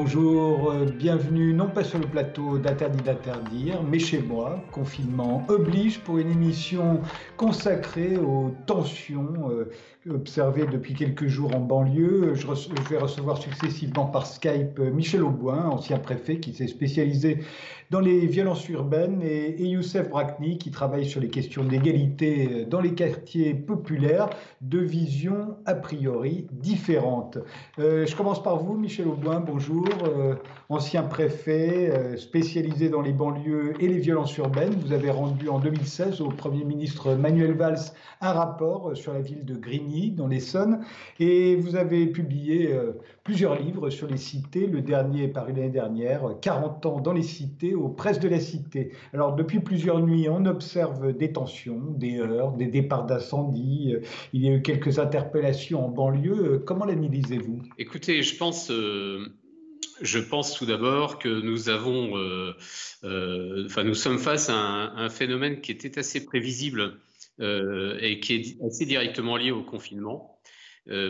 Bonjour, euh, bienvenue non pas sur le plateau d'Interdit d'interdire, mais chez moi. Confinement oblige pour une émission consacrée aux tensions euh, observées depuis quelques jours en banlieue. Je, vais recevoir successivement par Skype euh, Michel Auboin, ancien préfet qui s'est spécialisé dans les violences urbaines, et, Youssef Brakni qui travaille sur les questions d'égalité dans les quartiers populaires, de visions a priori différentes. je commence par vous, Michel Auboin. Bonjour. Euh, ancien préfet euh, spécialisé dans les banlieues et les violences urbaines. Vous avez rendu en 2016 au Premier ministre Manuel Valls un rapport euh, sur la ville de Grigny, dans l'Essonne, et vous avez publié plusieurs livres sur les cités. Le dernier paru l'année dernière, 40 ans dans les cités, aux presses de la cité. Alors, depuis plusieurs nuits, on observe des tensions, des heurts, des départs d'incendie. Il y a eu quelques interpellations en banlieue. Comment l'analysez-vous? Écoutez, je pense je pense tout d'abord que nous avons, euh, euh, nous sommes face à un, phénomène qui était assez prévisible euh, et qui est assez directement lié au confinement,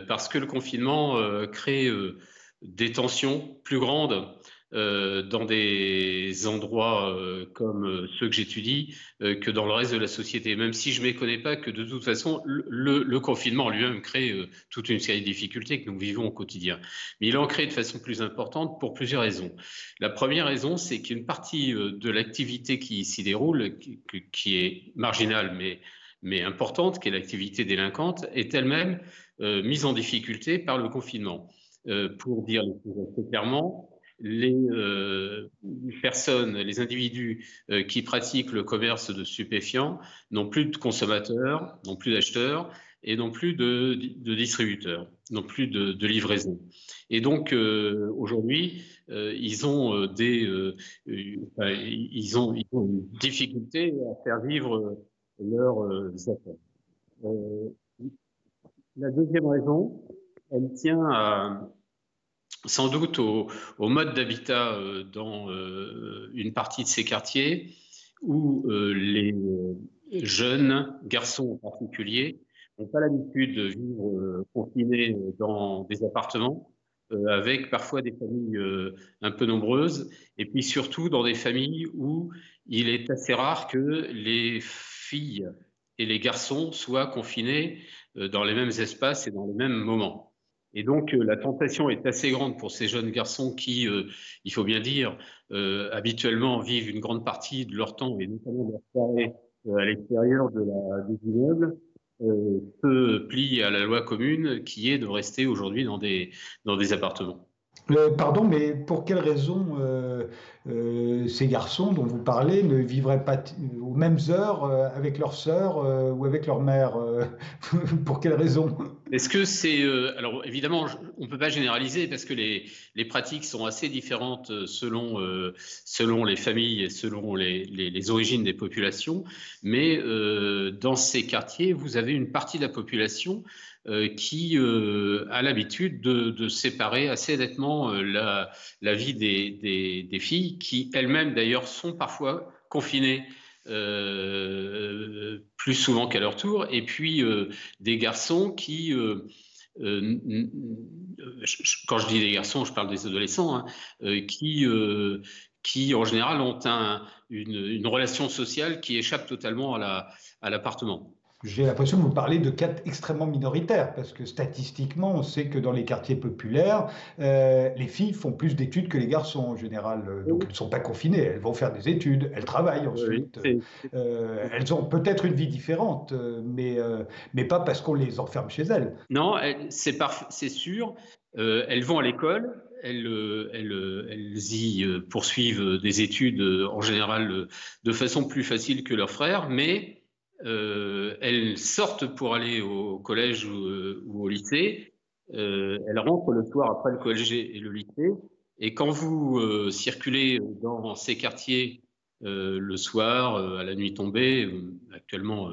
parce que le confinement crée des tensions plus grandes euh, dans des endroits euh, comme euh, ceux que j'étudie que dans le reste de la société, même si je ne méconnais pas que de toute façon, le, confinement lui-même crée toute une série de difficultés que nous vivons au quotidien. Mais il en crée de façon plus importante pour plusieurs raisons. La première raison, c'est qu'une partie de l'activité qui s'y déroule, qui, est marginale mais importante, qui est l'activité délinquante, est elle-même mise en difficulté par le confinement. pour dire les choses clairement, les euh, personnes, les individus euh, qui pratiquent le commerce de stupéfiants n'ont plus de consommateurs, n'ont plus d'acheteurs et n'ont plus de, distributeurs, n'ont plus de, livraison. Et donc euh, aujourd'hui, ils ont des, ils ont, ils ont une difficulté à faire vivre leurs affaires. la deuxième raison, elle tient à sans doute au, mode d'habitat euh, dans euh, une partie de ces quartiers où euh, les jeunes garçons en particulier n'ont pas l'habitude de vivre confinés dans des appartements, avec parfois des familles un peu nombreuses, et puis surtout dans des familles où il est assez rare que les filles et les garçons soient confinés dans les mêmes espaces et dans les mêmes moments. Et donc, euh, la tentation est assez grande pour ces jeunes garçons qui, euh, il faut bien dire, euh, habituellement vivent une grande partie de leur temps, et notamment de leur soirée, à l'extérieur de la, des immeubles, se plient à la loi commune qui est de rester aujourd'hui dans des, dans des appartements. pardon, mais pour quelle raison ces garçons dont vous parlez ne vivraient pas aux mêmes heures avec leur sœur ou avec leur mère Pour quelle raison? Est-ce que c'est euh, alors évidemment on ne peut pas généraliser parce que les, les pratiques sont assez différentes euh, selon euh, selon les familles et selon les, les, origines des populations, mais euh, dans ces quartiers vous avez une partie de la population euh, qui a l'habitude de, de, séparer assez nettement la, la vie des, des filles qui elles-mêmes d'ailleurs sont parfois confinées euh, plus souvent qu'à leur tour, et puis euh, des garçons qui, euh, quand je dis des garçons, je parle des adolescents, hein, qui, qui en général ont un, une, une, relation sociale qui échappe totalement à l'appartement. J'ai l'impression que vous parlez de cas extrêmement minoritaires, parce que statistiquement, on sait que dans les quartiers populaires, euh, les filles font plus d'études que les garçons en général. Euh, donc, elles ne sont pas confinées, elles vont faire des études, elles travaillent ensuite. Euh, elles ont peut-être une vie différente, mais, mais pas parce qu'on les enferme chez elles. Non, c'est sûr. elles vont à l'école, elles, elles, elles, y poursuivent des études en général de façon plus facile que leurs frères, mais elles sortent pour aller au collège ou, euh, au lycée, euh, elles rentrent le soir après le collège et le lycée, et quand vous euh, circulez dans ces quartiers euh, le soir, à la nuit tombée, actuellement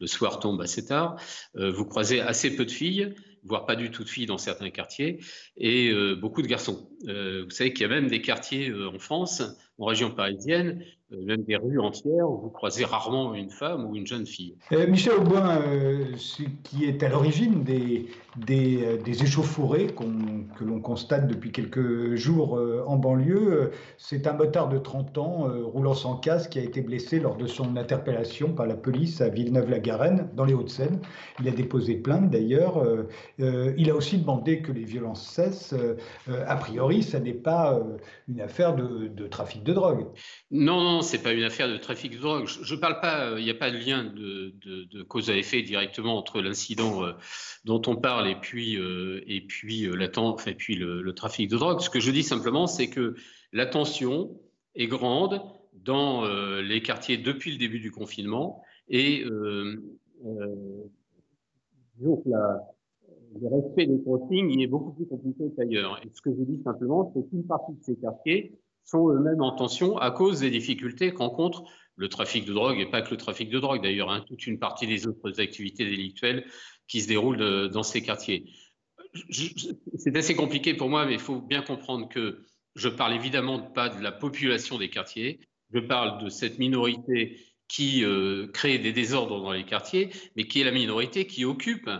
le soir tombe assez tard, vous croisez assez peu de filles voire pas du tout de filles dans certains quartiers, et beaucoup de garçons. vous savez qu'il y a même des quartiers en France, en région parisienne, euh, même des rues entières où vous croisez rarement une femme ou une jeune fille. Euh, Michel Aubin, euh, ce qui est à l'origine des, des, des échauffourées que l'on constate depuis quelques jours en banlieue, c'est un motard de 30 ans roulant sans casque qui a été blessé lors de son interpellation par la police à Villeneuve-la-Garenne, dans les Hauts-de-Seine. Il a déposé plainte d'ailleurs. il a aussi demandé que les violences cessent. a priori, ça n'est pas une affaire de, de trafic de drogue. Non, non, c'est pas une affaire de trafic de drogue. Je, ne parle pas, il n'y a pas de lien de, cause à effet directement entre l'incident euh, dont on parle et puis, euh, et puis, euh, et puis le, trafic de drogue. Ce que je dis simplement, c'est que la tension est grande dans les quartiers depuis le début du confinement et le respect des consignes est beaucoup plus compliqué qu'ailleurs. Et ce que je dis simplement, c'est qu'une partie de ces quartiers sont eux-mêmes en tension à cause des difficultés qu'encontre le trafic de drogue, et pas que le trafic de drogue d'ailleurs, hein, toute une partie des autres activités délictuelles qui se déroulent euh, dans ces quartiers. C'est assez compliqué pour moi, mais il faut bien comprendre que je parle évidemment pas de la population des quartiers, je parle de cette minorité qui euh, crée des désordres dans les quartiers, mais qui est la minorité qui occupe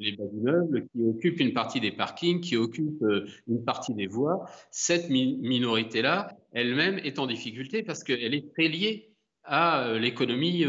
les bas d'immeubles, qui occupent une partie des parkings, qui occupent euh, une partie des voies, cette minorité-là, elle-même est en difficulté parce qu'elle est très liée à euh, l'économie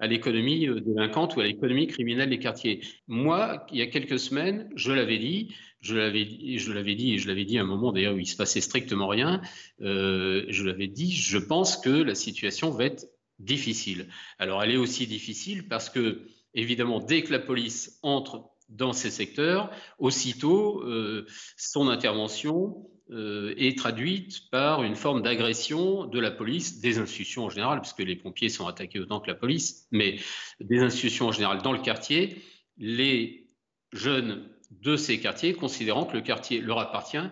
à l'économie délinquante ou à l'économie criminelle des quartiers. Moi, il y a quelques semaines, je l'avais dit, je l'avais dit, je l'avais dit et je l'avais dit à un moment d'ailleurs où il se passait strictement rien. je l'avais dit, je pense que la situation va être difficile. Alors, elle est aussi difficile parce que évidemment, dès que la police entre dans ces secteurs, aussitôt, euh, son intervention euh, est traduite par une forme d'agression de la police, des institutions en général, puisque les pompiers sont attaqués autant que la police, mais des institutions en général dans le quartier, les jeunes de ces quartiers, considérant que le quartier leur appartient,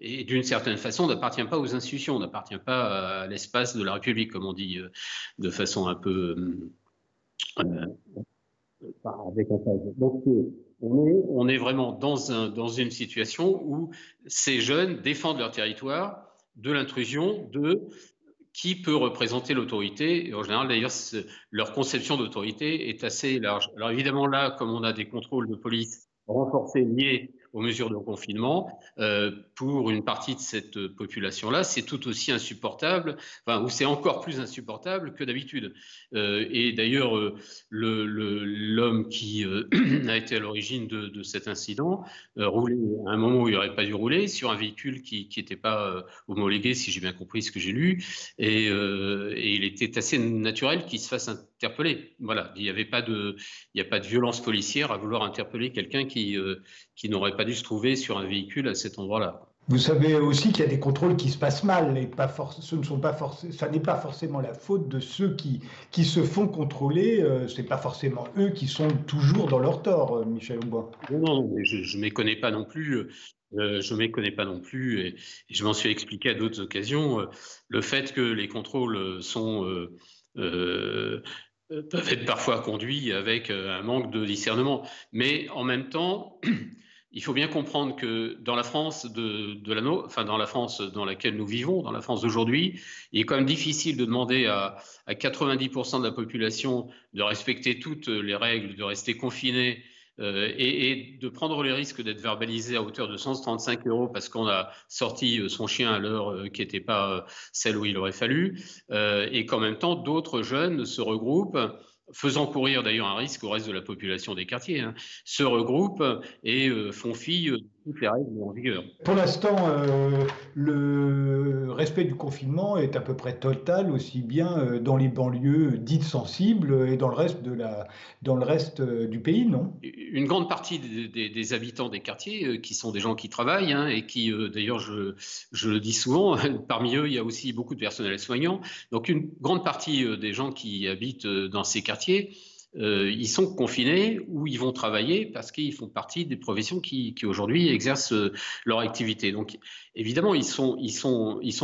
et d'une certaine façon, n'appartient pas aux institutions, n'appartient pas à l'espace de la République, comme on dit euh, de façon un peu Donc, euh, on est, vraiment dans une situation où ces jeunes défendent leur territoire de l'intrusion de qui peut représenter l'autorité. Et en général, d'ailleurs, leur conception d'autorité est assez large. Alors évidemment, là, comme on a des contrôles de police renforcés liés aux mesures de confinement, euh, pour une partie de cette population-là, c'est tout aussi insupportable, enfin, ou c'est encore plus insupportable que d'habitude. Euh, et d'ailleurs, euh, l'homme qui a été à l'origine de, cet incident roulait à un moment où il n'aurait pas dû rouler sur un véhicule qui n'était pas homologué, si j'ai bien compris ce que j'ai lu, et, il était assez naturel qu'il se fasse interpeller. Voilà, il n'y avait pas de, il n'y a pas de violence policière à vouloir interpeller quelqu'un qui, qui n'aurait pas dû se trouver sur un véhicule à cet endroit-là. Vous savez aussi qu'il y a des contrôles qui se passent mal et pas ce ne sont pas ça n'est pas forcément la faute de ceux qui, qui se font contrôler. Euh, Ce n'est pas forcément eux qui sont toujours dans leur tort, euh, Michel Aubois. Non, non, je ne méconnais pas non plus. Euh, je ne méconnais pas non plus et, je m'en suis expliqué à d'autres occasions. le fait que les contrôles sont peuvent être parfois conduits avec un manque de discernement, mais en même temps il faut bien comprendre que dans la France de, de enfin dans la France dans laquelle nous vivons, dans la France d'aujourd'hui, il est quand même difficile de demander à, à 90% de la population de respecter toutes les règles, de rester confinés euh, et, de prendre les risques d'être verbalisé à hauteur de 135 euros parce qu'on a sorti son chien à l'heure euh, qui n'était pas celle où il aurait fallu, euh, et qu'en même temps d'autres jeunes se regroupent faisant courir d'ailleurs un risque au reste de la population des quartiers, hein, se regroupent et euh, font fi toutes les règles en vigueur. Pour l'instant, euh, le respect du confinement est à peu près total, aussi bien euh, dans les banlieues dites sensibles et dans le reste, de la, dans le reste du pays, non? Une grande partie des, habitants des quartiers, qui sont des gens qui travaillent hein, et qui, d'ailleurs, je, je, le dis souvent, parmi eux, il y a aussi beaucoup de personnel soignant. Donc, une grande partie des gens qui habitent dans ces quartiers euh, ils sont confinés ou ils vont travailler parce qu'ils font partie des professions qui, aujourd'hui exercent euh, leur activité. Donc évidemment, ils sont,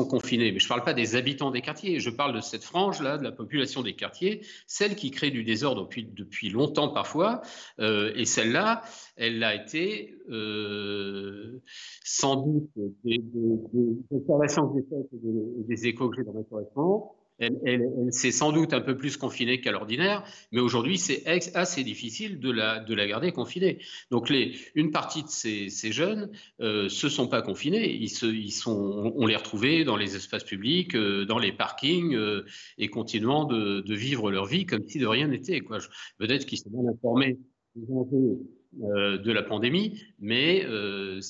confinés. Mais je ne parle pas des habitants des quartiers, je parle de cette frange-là, de la population des quartiers, celle qui crée du désordre depuis, longtemps parfois. Euh, et celle-là, elle a été sans doute des, observations que j'ai faites et des, échos que j'ai dans mes correspondants elle, s'est sans doute un peu plus confinée qu'à l'ordinaire, mais aujourd'hui, c'est assez difficile de la, de la garder confinée. Donc, une partie de ces, jeunes ne euh, se sont pas confinés. Ils, sont, on les retrouvait dans les espaces publics, euh, dans les parkings, euh, et continuant de, de, vivre leur vie comme si de rien n'était. Peut-être qu'ils sont bien informés euh, de la pandémie, mais euh,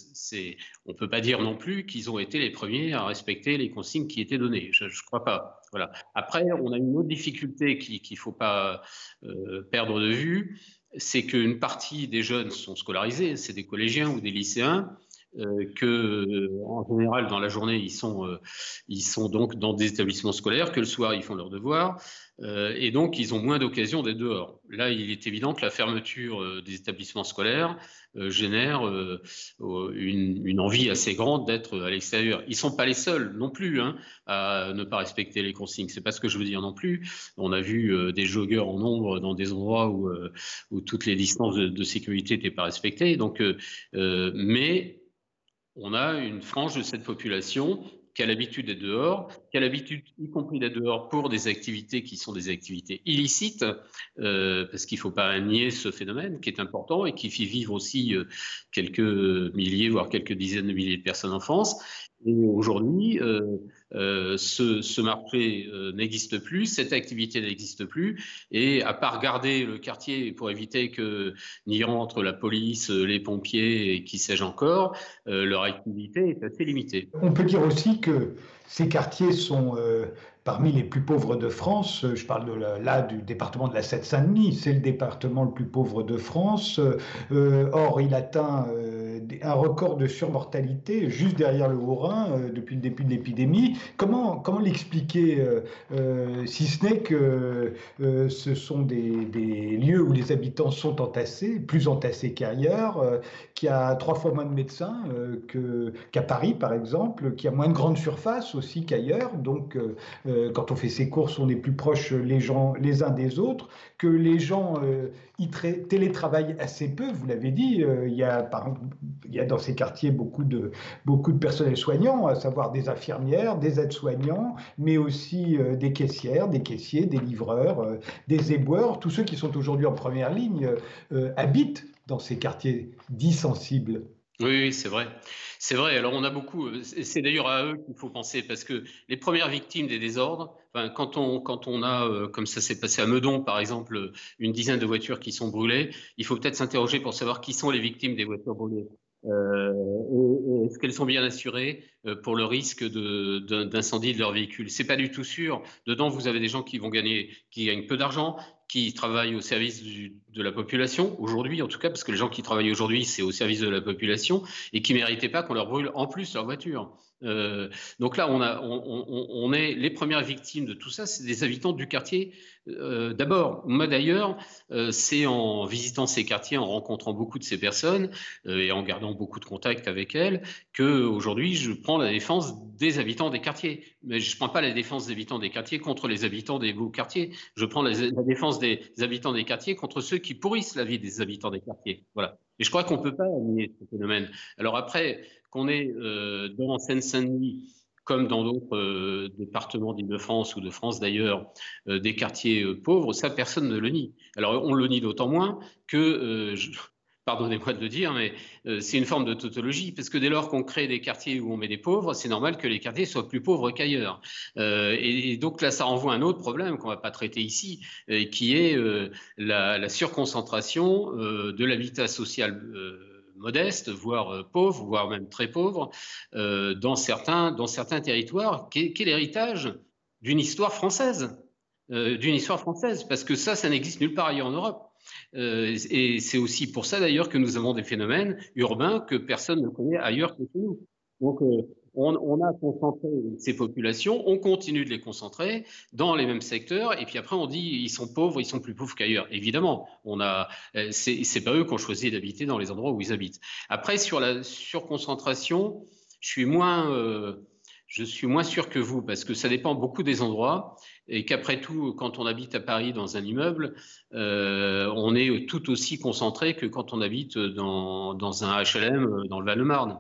on ne peut pas dire non plus qu'ils ont été les premiers à respecter les consignes qui étaient données. Je ne crois pas. Voilà. Après, on a une autre difficulté qu'il ne faut pas euh, perdre de vue, c'est qu'une partie des jeunes sont scolarisés, c'est des collégiens ou des lycéens, euh, que en général dans la journée ils sont euh, ils sont donc dans des établissements scolaires que le soir ils font leurs devoirs euh, et donc ils ont moins d'occasion d'être dehors. Là, il est évident que la fermeture des établissements scolaires génère une, envie assez grande d'être à l'extérieur. Ils sont pas les seuls non plus hein, à ne pas respecter les consignes. C'est pas ce que je veux dire non plus. On a vu des joggeurs en nombre dans des endroits où, où toutes les distances de, de sécurité n'étaient pas respectées. Donc, mais on a une frange de cette population qui a l'habitude d'être dehors, qui a l'habitude, y compris d'être dehors, pour des activités qui sont des activités illicites, euh, parce qu'il ne faut pas nier ce phénomène qui est important et qui fait vivre aussi euh, quelques milliers, voire quelques dizaines de milliers de personnes en France. Aujourd'hui, euh, euh, ce, marché euh, n'existe plus, cette activité n'existe plus, et à part garder le quartier pour éviter que n'y rentre la police, les pompiers et qui sais-je encore, leur activité est assez limitée. On peut dire aussi que ces quartiers sont parmi les plus pauvres de France. Je parle là du département de la Seine-Saint-Denis, c'est le département le plus pauvre de France. or, il atteint un record de surmortalité juste derrière le Haut-Rhin euh, depuis le début de l'épidémie. Comment, comment l'expliquer, euh, euh, si ce n'est que ce sont des, lieux où les habitants sont entassés, plus entassés qu'ailleurs, qu'il y a trois fois moins de médecins qu'à Paris, par exemple, qu'il y a moins de grandes surfaces aussi qu'ailleurs. Donc, quand on fait ses courses, on est plus proche les, gens, les uns des autres, que les gens y télétravaillent assez peu, vous l'avez dit. il, y a, par, il y a dans ces quartiers beaucoup de, beaucoup de personnels soignants, à savoir des infirmières, des aides-soignants, mais aussi euh, des caissières, des caissiers, des livreurs, euh, des éboueurs. Tous ceux qui sont aujourd'hui en première ligne euh, habitent dans ces quartiers dits sensibles. Oui, c'est vrai. C'est vrai. Alors, on a beaucoup. C'est d'ailleurs à eux qu'il faut penser parce que les premières victimes des désordres, quand, on, quand on a, comme ça s'est passé à Meudon, par exemple, une dizaine de voitures qui sont brûlées, il faut peut-être s'interroger pour savoir qui sont les victimes des voitures brûlées. Euh, est-ce qu'elles sont bien assurées euh, pour le risque d'incendie de, leur véhicule? C'est pas du tout sûr. Dedans, vous avez des gens qui vont gagner, qui gagnent peu d'argent, qui travaillent au service de la population aujourd'hui, en tout cas, parce que les gens qui travaillent aujourd'hui, c'est au service de la population et qui méritaient pas qu'on leur brûle en plus leur voiture. Euh, donc là, on, est les premières victimes de tout ça, c'est des habitants du quartier. Euh, d'abord, moi d'ailleurs, euh, c'est en visitant ces quartiers, en rencontrant beaucoup de ces personnes et en gardant beaucoup de contacts avec elles, que aujourd'hui je prends la défense des habitants des quartiers. Mais je ne prends pas la défense des habitants des quartiers contre les habitants des beaux quartiers. Je prends la, défense des habitants des quartiers contre ceux qui pourrissent la vie des habitants des quartiers. Voilà. Et je crois qu'on ne peut pas nier ce phénomène. Alors après, qu'on est euh, dans Seine-Saint-Denis, comme dans d'autres euh, départements d'Île-de-France ou de France d'ailleurs, euh, des quartiers pauvres, ça, personne ne le nie. Alors, on le nie d'autant moins que, pardonnez-moi de le dire, mais c'est une forme de tautologie, parce que dès lors qu'on crée des quartiers où on met des pauvres, c'est normal que les quartiers soient plus pauvres qu'ailleurs. Et, donc là, ça renvoie à un autre problème qu'on ne va pas traiter ici, qui est la, la, surconcentration de l'habitat social modeste, voire euh, pauvre, voire même très pauvre, euh, dans, certains, territoires, qui est, l'héritage d'une histoire française. Euh, d'une histoire française, parce que ça, ça n'existe nulle part ailleurs en Europe. et c'est aussi pour ça d'ailleurs que nous avons des phénomènes urbains que personne ne connaît ailleurs que chez nous. On, a concentré ces populations, on continue de les concentrer dans les mêmes secteurs, et puis après on dit ils sont pauvres, ils sont plus pauvres qu'ailleurs. Évidemment, on a, c'est pas eux qui ont choisi d'habiter dans les endroits où ils habitent. Après sur la surconcentration, je suis moins, euh, je suis moins sûr que vous parce que ça dépend beaucoup des endroits et qu'après tout, quand on habite à Paris dans un immeuble, euh, on est tout aussi concentré que quand on habite dans, un HLM dans le Val-de-Marne.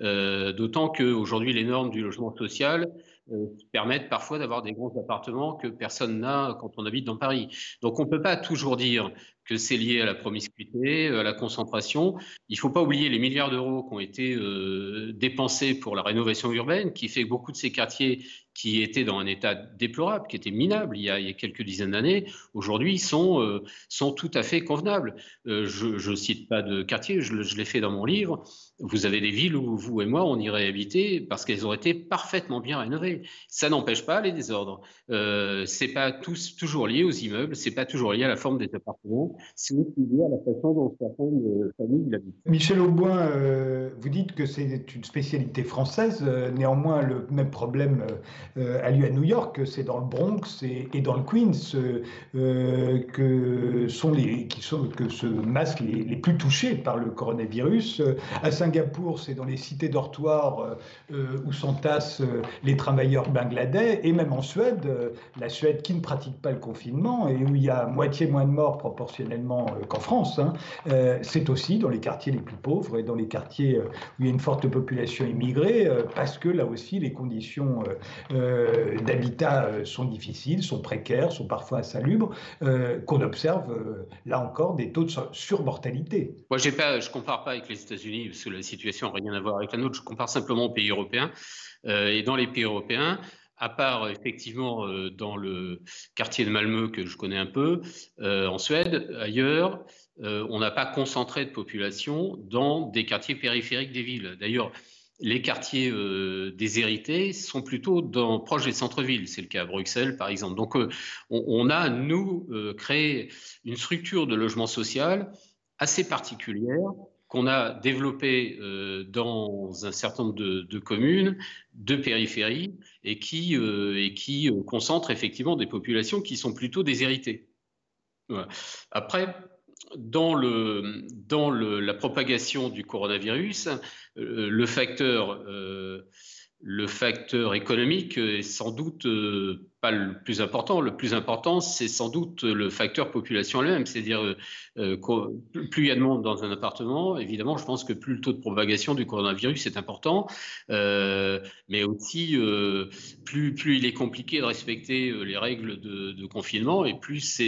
Euh, D'autant qu'aujourd'hui, les normes du logement social euh, permettent parfois d'avoir des grands appartements que personne n'a quand on habite dans Paris. Donc on ne peut pas toujours dire que c'est lié à la promiscuité, à la concentration. Il ne faut pas oublier les milliards d'euros qui ont été euh, dépensés pour la rénovation urbaine, qui fait que beaucoup de ces quartiers qui étaient dans un état déplorable, qui étaient minables il y a, quelques dizaines d'années, aujourd'hui sont, euh, sont tout à fait convenables. Euh, je ne cite pas de quartier, je, l'ai fait dans mon livre. Vous avez des villes où vous et moi, on irait habiter parce qu'elles auraient été parfaitement bien rénovées. Ça n'empêche pas les désordres. Euh, c'est pas tous, toujours lié aux immeubles, c'est pas toujours lié à la forme des appartements, c'est aussi lié à la façon dont certaines euh, familles habitent. Michel Auboin, vous dites que c'est une spécialité française. Néanmoins, le même problème a lieu à New York. C'est dans le Bronx et, dans le Queens que sont les qui sont que se masquent les, plus touchés par le coronavirus. À Singapour, c'est dans les cités dortoirs où s'entassent les travailleurs bangladais, et même en Suède, la Suède qui ne pratique pas le confinement et où il y a moitié moins de morts proportionnellement euh, qu'en France, hein, euh, c'est aussi dans les quartiers les plus pauvres et dans les quartiers euh, où il y a une forte population immigrée, parce que là aussi les conditions d'habitat sont difficiles, sont précaires, sont parfois insalubres, qu'on observe là encore des taux de surmortalité. Moi, je compare pas avec les États-Unis parce que la situation n'a rien à voir avec la nôtre. Je compare simplement aux pays européens. et dans les pays européens, à part effectivement euh, dans le quartier de Malmö que je connais un peu, euh, en Suède, ailleurs, euh, on n'a pas concentré de population dans des quartiers périphériques des villes. D'ailleurs, les quartiers déshérités sont plutôt dans, proches des centres-villes. C'est le cas à Bruxelles, par exemple. Donc, on, a, nous, créé une structure de logement social assez particulière qu'on a développé euh, dans un certain nombre de, communes, de périphéries, et qui, euh, euh, concentrent effectivement des populations qui sont plutôt déshéritées. Après, dans, le, la propagation du coronavirus, le facteur le facteur économique est sans doute euh, pas le plus important. Le plus important, c'est sans doute le facteur population elle-même. C'est-à-dire, euh, euh, plus il y a de monde dans un appartement, évidemment, je pense que plus le taux de propagation du coronavirus est important. mais aussi, plus, il est compliqué de respecter les règles de, confinement et plus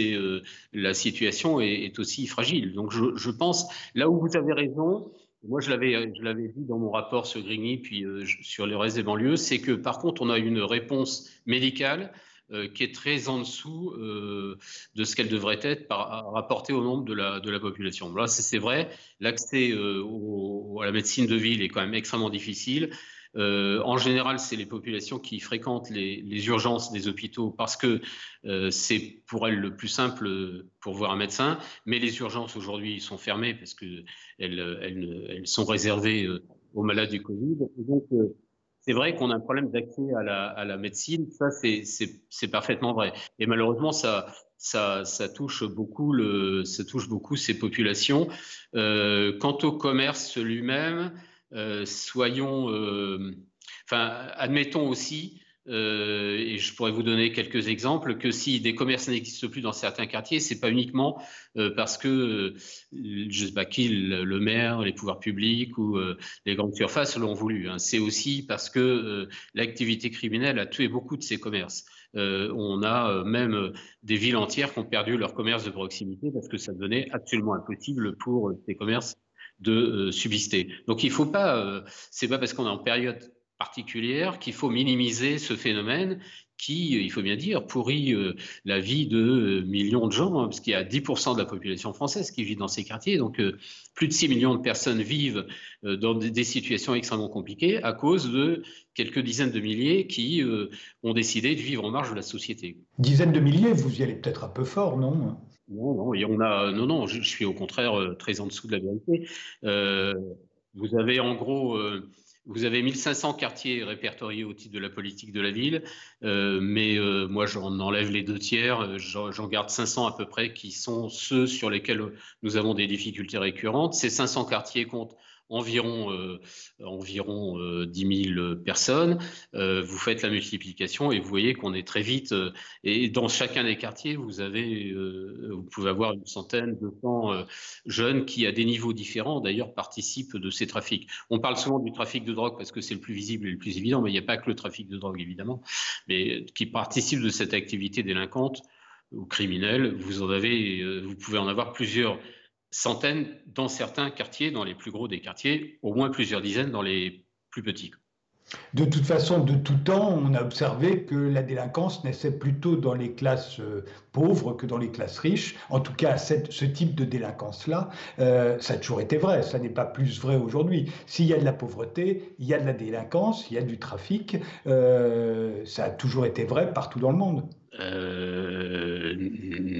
la situation est, aussi fragile. Donc, je pense, là où vous avez raison, moi, je l'avais, je l'avais dit dans mon rapport sur Grigny, puis euh, sur le reste des banlieues, c'est que par contre, on a une réponse médicale euh, qui est très en dessous euh, de ce qu'elle devrait être par, rapportée au nombre de la, de la population. Là, c'est, vrai, l'accès à la médecine de ville est quand même extrêmement difficile. Euh, en général, c'est les populations qui fréquentent les, urgences des hôpitaux parce que euh, c'est pour elles le plus simple pour voir un médecin. Mais les urgences aujourd'hui sont fermées parce qu'elles elles, sont réservées euh, aux malades du Covid. c'est vrai qu'on a un problème d'accès à la, médecine. Ça, c'est parfaitement vrai. Et malheureusement, ça, touche beaucoup ces populations. quant au commerce lui-même, soyons, euh, admettons aussi, euh, et je pourrais vous donner quelques exemples, que si des commerces n'existent plus dans certains quartiers, c'est pas uniquement parce que, je sais pas qui, le, maire, les pouvoirs publics ou les grandes surfaces l'ont voulu. Hein. C'est aussi parce que l'activité criminelle a tué beaucoup de ces commerces. on a même des villes entières qui ont perdu leur commerce de proximité parce que ça devenait absolument impossible pour ces commerces de euh, subsister. Donc il faut pas, euh, c'est pas parce qu'on est en période particulière qu'il faut minimiser ce phénomène qui, euh, il faut bien dire, pourrit la vie de millions de gens, hein, parce qu'il y a 10% de la population française qui vit dans ces quartiers, donc plus de 6 millions de personnes vivent dans des situations extrêmement compliquées à cause de quelques dizaines de milliers qui ont décidé de vivre en marge de la société. Dizaines de milliers, vous y allez peut-être un peu fort, non? Non, non, on a, non, non, je, suis au contraire euh, très en dessous de la vérité. Euh, vous avez en gros vous avez 1500 quartiers répertoriés au titre de la politique de la ville, euh, mais euh, moi j'en enlève les deux tiers, euh, j'en garde 500 à peu près qui sont ceux sur lesquels nous avons des difficultés récurrentes. Ces 500 quartiers comptent environ, euh, environ 10 euh, 000 personnes. Euh, vous faites la multiplication et vous voyez qu'on est très vite. et dans chacun des quartiers, vous, avez, vous pouvez avoir une centaine, de jeunes qui, à des niveaux différents, d'ailleurs, participent de ces trafics. On parle souvent du trafic de drogue parce que c'est le plus visible et le plus évident, mais il n'y a pas que le trafic de drogue, évidemment, mais qui participent de cette activité délinquante ou criminelle. Vous en avez, vous pouvez en avoir plusieurs centaines dans certains quartiers, dans les plus gros des quartiers, au moins plusieurs dizaines dans les plus petits. De toute façon, de tout temps, on a observé que la délinquance naissait plutôt dans les classes euh, pauvres que dans les classes riches. En tout cas, ce type de délinquance-là, euh, ça a toujours été vrai. Ça n'est pas plus vrai aujourd'hui. S'il y a de la pauvreté, il y a de la délinquance, il y a du trafic. Euh, ça a toujours été vrai partout dans le monde. Euh,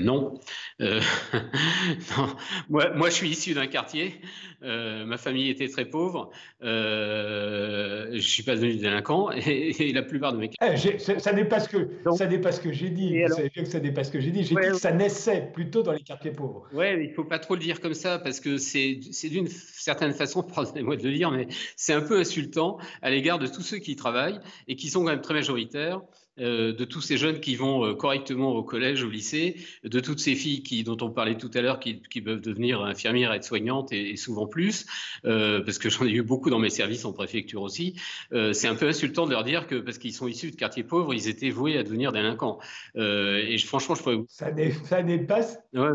non. Euh, non. Moi, moi, je suis issu d'un quartier. Euh, ma famille était très pauvre. je ne suis pas devenu délinquant et, la plupart de mes. Eh, ça n'est pas ce que ça n'est pas ce que j'ai dit. Vous savez bien que ça n'est pas ce que j'ai dit. J'ai dit que ça naissait plutôt dans les quartiers pauvres. Ouais, il faut pas trop le dire comme ça parce que c'est d'une certaine façon, pardonnez-moi de le dire, mais c'est un peu insultant à l'égard de tous ceux qui travaillent et qui sont quand même très majoritaires. Euh, de tous ces jeunes qui vont euh, correctement au collège, au lycée, de toutes ces filles qui, dont on parlait tout à l'heure, qui, peuvent devenir infirmières, aides-soignantes et, souvent plus, euh, parce que j'en ai eu beaucoup dans mes services en préfecture aussi. c'est un peu insultant de leur dire que parce qu'ils sont issus de quartiers pauvres, ils étaient voués à devenir délinquants. et franchement, je pourrais. Ça n'est, ça n'est pas,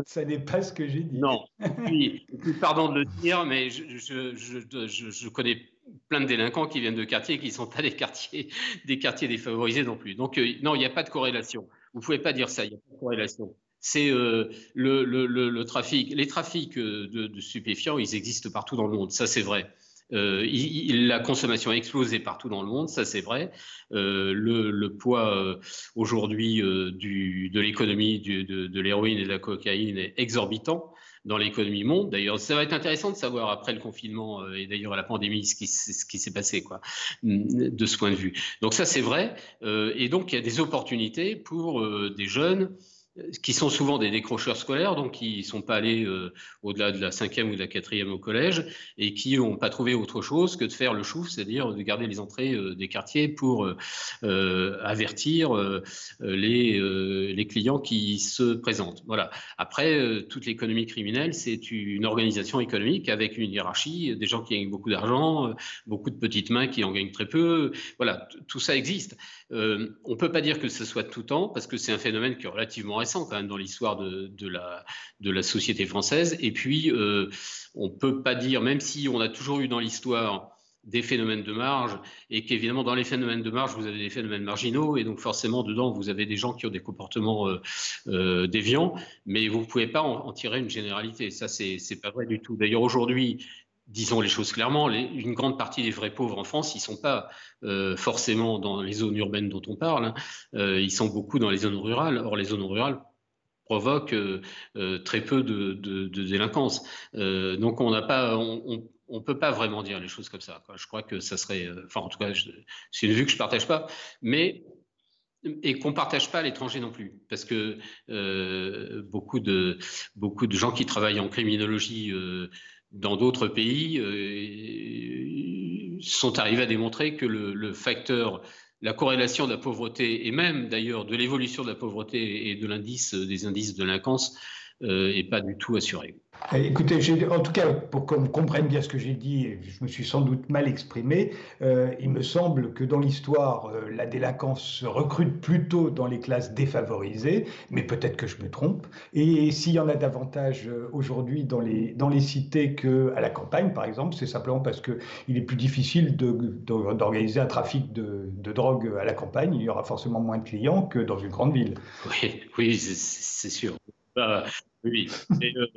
ça n'est pas ce que j'ai dit. Non. Pardon de le dire, mais je, je, je, je connais plein de délinquants qui viennent de quartiers qui ne sont pas des quartiers, des quartiers défavorisés non plus. Donc, euh, non, il n'y a pas de corrélation. Vous ne pouvez pas dire ça, il n'y a pas de corrélation. C'est euh, le, le, le, trafic. Les trafics euh, de, stupéfiants, ils existent partout dans le monde, ça c'est vrai. la consommation a explosé partout dans le monde, ça c'est vrai. le, poids aujourd'hui de l'économie de l'héroïne et de la cocaïne est exorbitant dans l'économie monde. D'ailleurs, ça va être intéressant de savoir après le confinement euh, et d'ailleurs la pandémie ce qui, ce qui s'est passé quoi, mm, de ce point de vue. Donc ça, c'est vrai. Euh, et donc, il y a des opportunités pour euh, des jeunes qui sont souvent des décrocheurs scolaires, donc qui ne sont pas allés euh, au-delà de la cinquième ou de la quatrième au collège, et qui n'ont pas trouvé autre chose que de faire le chouf, c'est-à-dire de garder les entrées euh, des quartiers pour euh, avertir les, clients qui se présentent. Voilà. Après, toute l'économie criminelle, c'est une organisation économique avec une hiérarchie, des gens qui gagnent beaucoup d'argent, beaucoup de petites mains qui en gagnent très peu. Voilà, tout ça existe. on ne peut pas dire que ce soit tout temps, parce que c'est un phénomène qui est relativement quand même dans l'histoire de, la, société française. Et puis, euh, on ne peut pas dire, même si on a toujours eu dans l'histoire des phénomènes de marge, et qu'évidemment, dans les phénomènes de marge, vous avez des phénomènes marginaux, et donc forcément, dedans, vous avez des gens qui ont des comportements euh, euh, déviants, mais vous ne pouvez pas en, tirer une généralité. Ça, c'est pas vrai du tout. D'ailleurs, aujourd'hui, disons les choses clairement, une grande partie des vrais pauvres en France, ils ne sont pas euh, forcément dans les zones urbaines dont on parle, hein. euh, ils sont beaucoup dans les zones rurales. Or, les zones rurales provoquent euh, très peu de, délinquance. donc, on n'a peut pas vraiment dire les choses comme ça. Je crois que ça serait, enfin, en tout cas, c'est une vue que je partage pas, mais et qu'on partage pas à l'étranger non plus, parce que beaucoup de beaucoup de gens qui travaillent en criminologie dans d'autres pays euh, sont arrivés à démontrer que le, facteur, la corrélation de la pauvreté et même d'ailleurs de l'évolution de la pauvreté et de l'indice des indices de délinquance n'est euh, pas du tout assuré. Eh, écoutez, en tout cas, pour qu'on comprenne bien ce que j'ai dit, je me suis sans doute mal exprimé, euh, il me semble que dans l'histoire, euh, la délinquance se recrute plutôt dans les classes défavorisées, mais peut-être que je me trompe. Et, s'il y en a davantage aujourd'hui dans les, dans les cités qu'à la campagne, par exemple, c'est simplement parce qu'il est plus difficile d'organiser un trafic de, de, drogue à la campagne. Il y aura forcément moins de clients que dans une grande ville. Oui, oui c'est sûr. Bah, oui. Euh,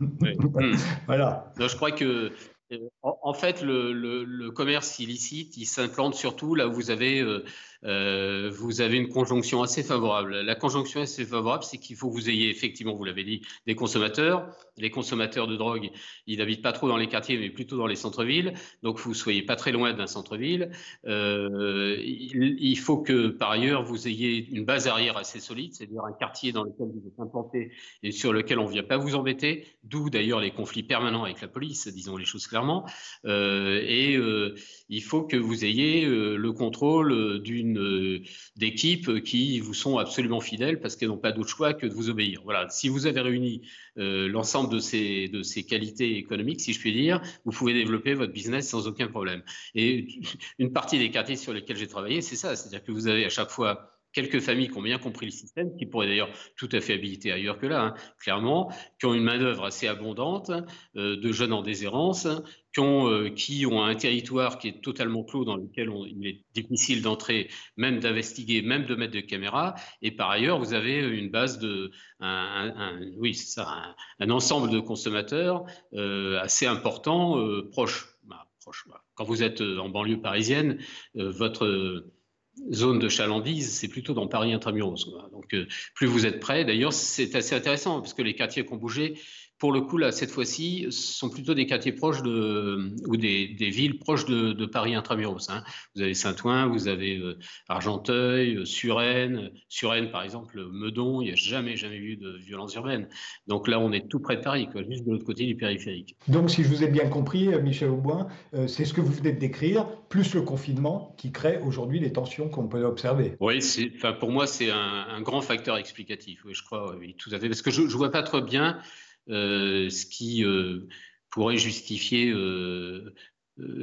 voilà. je crois que euh, en, fait, le, commerce illicite, il s'implante surtout là où vous avez euh, euh, vous avez une conjonction assez favorable. La conjonction assez favorable, c'est qu'il faut que vous ayez effectivement, vous l'avez dit, des consommateurs. Les consommateurs de drogue, ils n'habitent pas trop dans les quartiers, mais plutôt dans les centres-villes. Donc, vous ne soyez pas très loin d'un centre-ville. Euh, il, faut que, par ailleurs, vous ayez une base arrière assez solide, c'est-à-dire un quartier dans lequel vous êtes implanté et sur lequel on ne vient pas vous embêter, d'où d'ailleurs les conflits permanents avec la police, disons les choses clairement. Euh, et il faut que vous ayez le contrôle d'une euh, d'équipes qui vous sont absolument fidèles parce qu'elles n'ont pas d'autre choix que de vous obéir. Voilà. Si vous avez réuni euh, l'ensemble de ces, de ces qualités économiques, si je puis dire, vous pouvez développer votre business sans aucun problème. Et une partie des quartiers sur lesquels j'ai travaillé, c'est ça. C'est-à-dire que vous avez à chaque fois quelques familles qui ont bien compris le système, qui pourraient d'ailleurs tout à fait habiter ailleurs que là, hein, clairement, qui ont une main-d'œuvre assez abondante, euh, de jeunes en déshérence, qui ont, euh, qui ont, un territoire qui est totalement clos, dans lequel il est difficile d'entrer, même d'investiguer, même de mettre des caméras. Et par ailleurs, vous avez une base de, un, oui, ça, un, ensemble de consommateurs euh, assez important, proche. Bah, bah. Quand vous êtes en banlieue parisienne, votre zone de chalandise, c'est plutôt dans Paris intramuros. Donc, euh, plus vous êtes près, d'ailleurs, c'est assez intéressant parce que les quartiers qui ont bougé, pour le coup, là, cette fois-ci, sont plutôt des quartiers proches de, ou des, villes proches de, Paris intramuros. Hein. Vous avez Saint-Ouen, vous avez euh, Argenteuil, euh, Suresnes. Suresnes, par exemple, Meudon, il n'y a jamais, jamais eu de violence urbaine. Donc là, on est tout près de Paris, quoi, juste de l'autre côté du périphérique. Donc, si je vous ai bien compris, euh, Michel Auboin, c'est ce que vous venez de décrire, plus le confinement qui crée aujourd'hui les tensions qu'on peut observer. Oui, pour moi, c'est un, grand facteur explicatif, oui, je crois, oui, tout à fait. Parce que je ne vois pas trop bien euh, ce qui euh, pourrait justifier euh,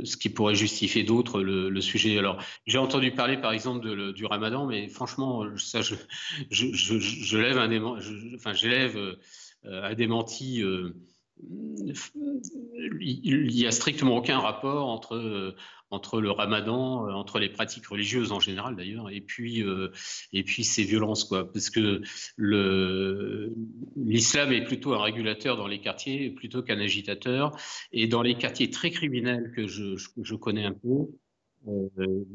ce qui pourrait justifier d'autres le, sujet. Alors, j'ai entendu parler par exemple du Ramadan, mais franchement, ça, je, je, je, lève un enfin, j'élève un démenti. il n'y a strictement aucun rapport entre entre le ramadan, euh, entre les pratiques religieuses en général d'ailleurs, et puis, euh, et puis ces violences. Quoi. Parce que l'islam est plutôt un régulateur dans les quartiers plutôt qu'un agitateur. Et dans les quartiers très criminels que je, je connais un peu, euh,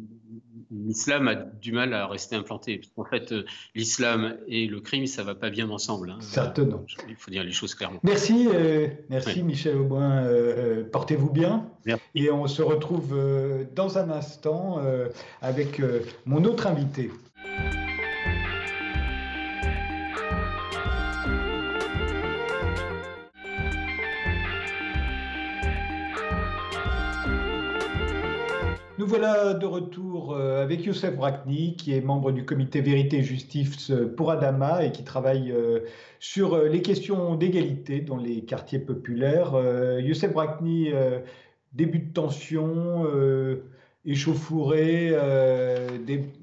l'islam a du mal à rester implanté. Parce qu'en fait, euh, l'islam et le crime, ça ne va pas bien ensemble. Hein. Certainement. Il faut dire les choses clairement. Merci, euh, merci Michel Aubin. Portez-vous bien. Et on se retrouve dans un instant avec mon autre invité. Voilà de retour euh, avec Youssef Brakni, qui est membre du comité Vérité et Justice pour Adama et qui travaille euh, sur euh, les questions d'égalité dans les quartiers populaires. Youssef Brakni, début de tension, échauffourée,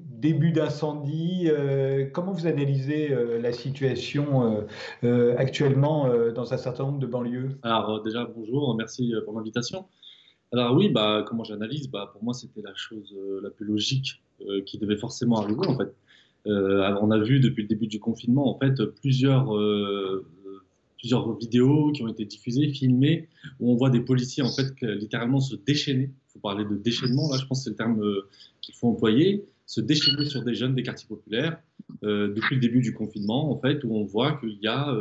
début d'incendie. comment vous analysez la situation actuellement dans un certain nombre de banlieues? Alors déjà, bonjour, merci pour l'invitation. Alors oui, bah, comment j'analyse bah, Pour moi, c'était la chose euh, la plus logique euh, qui devait forcément arriver. En fait. Euh, on a vu depuis le début du confinement en fait, plusieurs, plusieurs vidéos qui ont été diffusées, filmées, où on voit des policiers en fait, littéralement se déchaîner. Il faut parler de déchaînement, là je pense que c'est le terme qu'il faut employer, se déchaîner sur des jeunes des quartiers populaires depuis le début du confinement, en fait, où on voit qu'il y a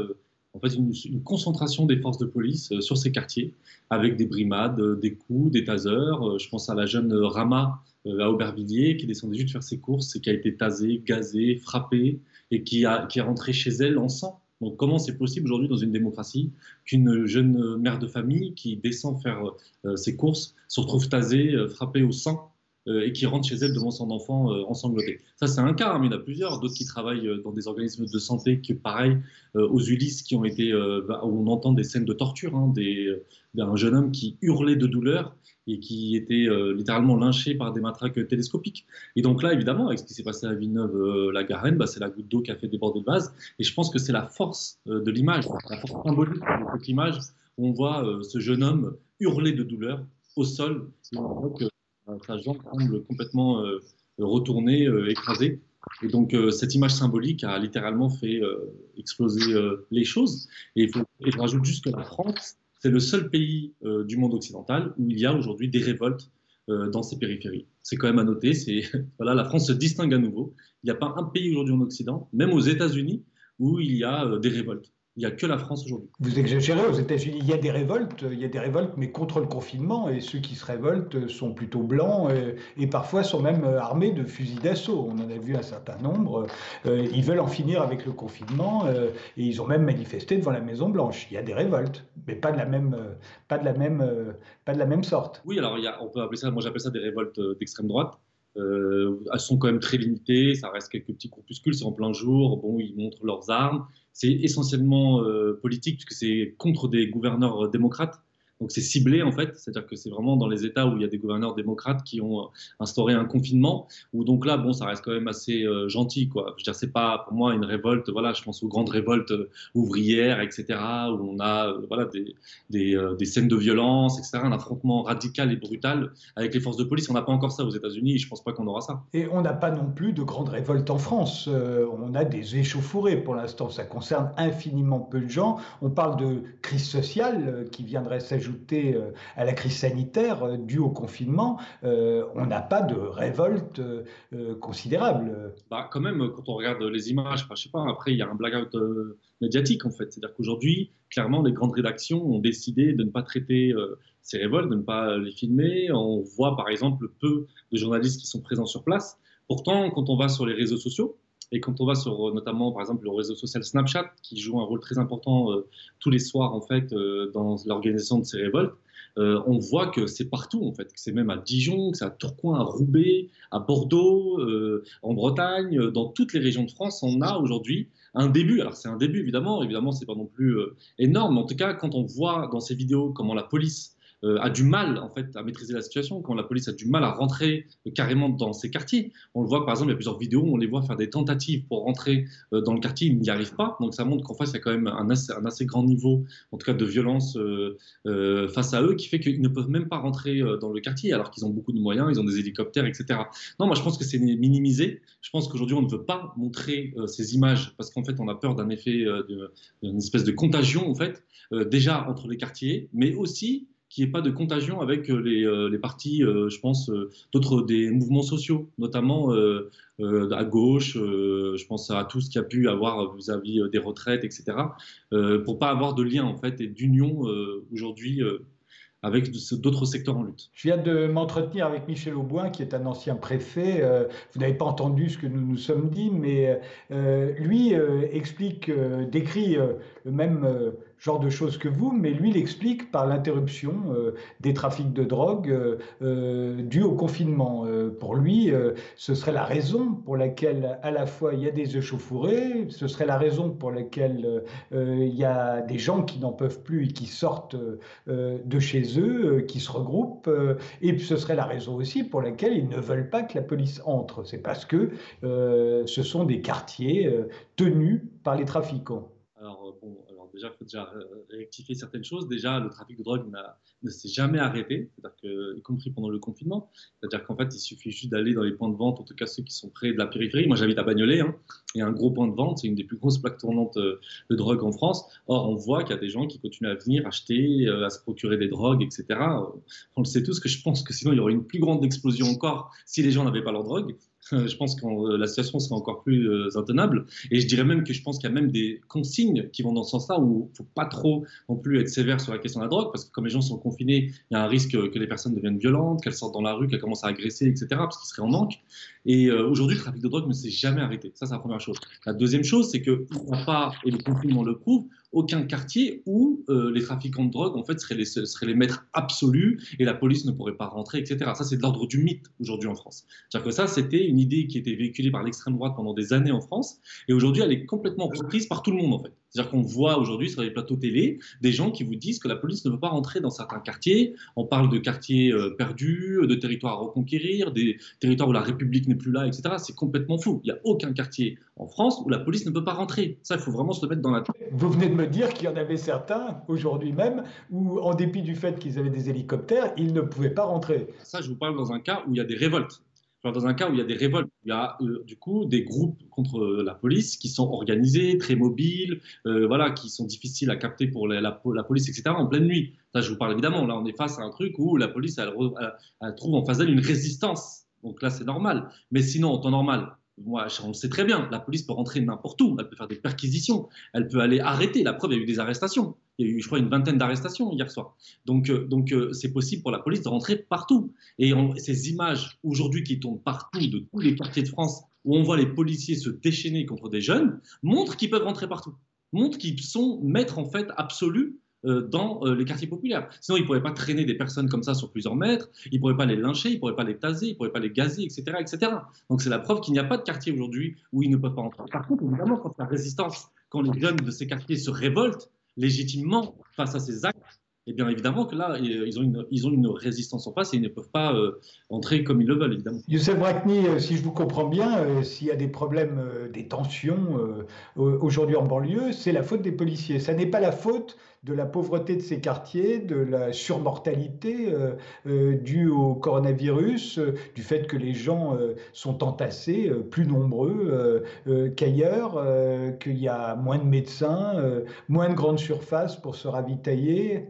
en fait une, concentration des forces de police euh, sur ces quartiers, avec des brimades, euh, des coups, des tasers. Euh, je pense à la jeune Rama à Aubervilliers qui descendait juste faire ses courses et qui a été tasée, gazée, frappée et qui, qui est rentrée chez elle en sang. Donc comment c'est possible aujourd'hui dans une démocratie qu'une jeune mère de famille qui descend faire ses courses se retrouve tasée, frappée au sang? Et qui rentre chez elle devant son enfant euh, ensanglanté. Ça, c'est un cas, hein, mais il y en a plusieurs. D'autres qui travaillent euh, dans des organismes de santé, qui, pareil, aux Ulysses, qui ont été, bah, où on entend des scènes de torture, hein, d'un jeune homme qui hurlait de douleur et qui était littéralement lynché par des matraques télescopiques. Et donc là, évidemment, avec ce qui s'est passé à Villeneuve-la-Garenne, bah, c'est la goutte d'eau qui a fait déborder le vase. Et je pense que c'est la force de l'image, la force symbolique de cette image où on voit ce jeune homme hurler de douleur au sol. Sa jambe semble complètement euh, retournée, euh, écrasée. Et donc, euh, cette image symbolique a littéralement fait exploser les choses. Et, je rajoute juste que la France, c'est le seul pays du monde occidental où il y a aujourd'hui des révoltes dans ces périphéries. C'est quand même à noter. C'est voilà, la France se distingue à nouveau. Il n'y a pas un pays aujourd'hui en Occident, même aux États-Unis, où il y a des révoltes. Il n'y a que la France aujourd'hui. Vous exagérez, aux États-Unis, il y a des révoltes, il y a des révoltes, mais contre le confinement, et ceux qui se révoltent sont plutôt blancs et, parfois sont même armés de fusils d'assaut. On en a vu un certain nombre. Euh, ils veulent en finir avec le confinement euh, et ils ont même manifesté devant la Maison Blanche. Il y a des révoltes, mais pas de la même, pas de la même, pas de la même sorte. Oui, alors il y a, on peut appeler ça, moi j'appelle ça des révoltes d'extrême droite. Euh, elles sont quand même très limitées, ça reste quelques petits groupuscules, c'est en plein jour, bon, ils montrent leurs armes. C'est essentiellement euh, politique puisque c'est contre des gouverneurs démocrates. Donc c'est ciblé en fait, c'est-à-dire que c'est vraiment dans les États où il y a des gouverneurs démocrates qui ont euh, instauré un confinement, où donc là, bon, ça reste quand même assez euh, gentil, quoi. Je veux dire, c'est pas pour moi une révolte, voilà, je pense aux grandes révoltes euh, ouvrières, etc., où on a voilà, des, des, scènes de violence, etc., un affrontement radical et brutal avec les forces de police. On n'a pas encore ça aux États-Unis, et je pense pas qu'on aura ça. Et on n'a pas non plus de grandes révoltes en France. on a des échauffourées pour l'instant, ça concerne infiniment peu de gens. On parle de crise sociale qui viendrait s'ajouter ajouté euh, à la crise sanitaire euh, due au confinement, euh, on n'a pas de révolte considérable. Bah, quand même, quand on regarde les images, enfin, je sais pas, après il y a un blackout médiatique en fait. C'est-à-dire qu'aujourd'hui, clairement, les grandes rédactions ont décidé de ne pas traiter ces révoltes, de ne pas les filmer. On voit par exemple peu de journalistes qui sont présents sur place. Pourtant, quand on va sur les réseaux sociaux, et quand on va sur notamment, par exemple, le réseau social Snapchat, qui joue un rôle très important euh, tous les soirs en fait euh, dans l'organisation de ces révoltes, euh, on voit que c'est partout en fait, que c'est même à Dijon, que c'est à Tourcoing, à Roubaix, à Bordeaux, en Bretagne, dans toutes les régions de France, on a aujourd'hui un début. Alors c'est un début évidemment, évidemment c'est pas non plus énorme, mais en tout cas quand on voit dans ces vidéos comment la police euh, a du mal en fait à maîtriser la situation, quand la police a du mal à rentrer euh, carrément dans ces quartiers. On le voit par exemple, il y a plusieurs vidéos où on les voit faire des tentatives pour rentrer euh, dans le quartier, ils n'y arrivent pas. Donc ça montre qu'en face il y a quand même un assez, un assez, grand niveau, en tout cas de violence face à eux, qui fait qu'ils ne peuvent même pas rentrer dans le quartier alors qu'ils ont beaucoup de moyens, ils ont des hélicoptères, etc. Non, moi je pense que c'est minimisé. Je pense qu'aujourd'hui on ne veut pas montrer ces images parce qu'en fait on a peur d'un effet, d'une espèce de contagion en fait, déjà entre les quartiers, mais aussi qu'il n'y ait pas de contagion avec euh, les, euh, les partis, euh, je pense, d'autres des mouvements sociaux, notamment à gauche, je pense à tout ce qu'il y a pu avoir vis-à-vis des retraites, etc., pour pas avoir de lien en fait et d'union aujourd'hui avec d'autres secteurs en lutte. Je viens de m'entretenir avec Michel Auboin, qui est un ancien préfet. vous n'avez pas entendu ce que nous nous sommes dit, mais lui explique, décrit même genre de choses que vous, mais lui l'explique par l'interruption euh, des trafics de drogue euh, euh dus au confinement. Euh, pour lui, ce serait la raison pour laquelle à la fois il y a des échauffourées, ce serait la raison pour laquelle il y a des gens qui n'en peuvent plus et qui sortent de chez eux, qui se regroupent, et ce serait la raison aussi pour laquelle ils ne veulent pas que la police entre. C'est parce que ce sont des quartiers tenus par les trafiquants. Déjà, il faut déjà rectifier certaines choses. Déjà, le trafic de drogue ne s'est jamais arrêté, y compris pendant le confinement. C'est-à-dire qu'en fait, il suffit juste d'aller dans les points de vente, en tout cas ceux qui sont près de la périphérie. Moi, j'habite à Bagnolet, hein, il y a un gros point de vente, c'est une des plus grosses plaques tournantes euh, de drogue en France. Or, on voit qu'il y a des gens qui continuent à venir acheter, euh, à se procurer des drogues, etc. On le sait tous que je pense que sinon, il y aurait une plus grande explosion encore si les gens n'avaient pas leur drogue. Je pense que euh, la situation serait encore plus euh, intenable. Et je dirais même que je pense qu'il y a même des consignes qui vont dans ce sens-là où il ne faut pas trop non plus être sévère sur la question de la drogue, parce que comme les gens sont confinés, il y a un risque que les personnes deviennent violentes, qu'elles sortent dans la rue, qu'elles commencent à agresser, etc., parce qu'ils seraient en manque. Et euh, aujourd'hui, le trafic de drogue ne s'est jamais arrêté. Ça, c'est la première chose. La deuxième chose, c'est n'y a pas, et le confinement le prouve, aucun quartier où euh, les trafiquants de drogue en fait seraient les, maîtres absolus et la police ne pourrait pas rentrer, etc. Ça, c'est de l'ordre du mythe aujourd'hui en France. C'est-à-dire que ça, c'était une idée qui était véhiculée par l'extrême droite pendant des années en France et aujourd'hui, elle est complètement reprise par tout le monde en fait. C'est-à-dire qu'on voit aujourd'hui sur les plateaux télé des gens qui vous disent que la police ne veut pas rentrer dans certains quartiers. On parle de quartiers euh, perdus, de territoires à reconquérir, des territoires où la République n'est plus là, etc. C'est complètement fou. Il n'y a aucun quartier en France où la police ne peut pas rentrer. Ça, il faut vraiment se le mettre dans la tête. Vous venez de me dire qu'il y en avait certains, aujourd'hui même, où, en dépit du fait qu'ils avaient des hélicoptères, ils ne pouvaient pas rentrer. Ça, je vous parle dans un cas où il y a des révoltes. Dans un cas où il y a des révoltes, il y a euh, du coup des groupes contre la police qui sont organisés, très mobiles, euh, voilà, qui sont difficiles à capter pour la, police, etc. en pleine nuit. Ça, je vous parle évidemment. Là, on est face à un truc où la police, elle, trouve en face d'elle une résistance. Donc là, c'est normal. Mais sinon, en temps normal, on le sait très bien, la police peut rentrer n'importe où, elle peut faire des perquisitions, elle peut aller arrêter. La preuve, il y a eu des arrestations. Il y a eu, je crois, une vingtaine d'arrestations hier soir. Donc, euh, donc euh, c'est possible pour la police de rentrer partout. Et ces images aujourd'hui qui tournent partout, de tous les quartiers de France, où on voit les policiers se déchaîner contre des jeunes, montrent qu'ils peuvent rentrer partout. Montrent qu'ils sont maîtres, en fait, absolus dans les quartiers populaires. Sinon, ils ne pourraient pas traîner des personnes comme ça sur plusieurs mètres, ils ne pourraient pas les lyncher, ils ne pourraient pas les taser, ils ne pourraient pas les gazer, etc. etc. Donc c'est la preuve qu'il n'y a pas de quartier aujourd'hui où ils ne peuvent pas entrer. Par contre, évidemment, quand la résistance, quand les jeunes de ces quartiers se révoltent, légitimement face à ces actes, et bien évidemment que là, ils ont une, ils ont une résistance en face et ils ne peuvent pas euh, entrer comme ils le veulent, évidemment. Youssef Brakni, euh, si je vous comprends bien, euh, s'il y a des problèmes, des tensions aujourd'hui en banlieue, c'est la faute des policiers. Ça n'est pas la faute de la pauvreté de ces quartiers, de la surmortalité euh, euh, due au coronavirus, euh, du fait que les gens sont entassés plus nombreux qu'ailleurs, qu'il y a moins de médecins, moins de grandes surfaces pour se ravitailler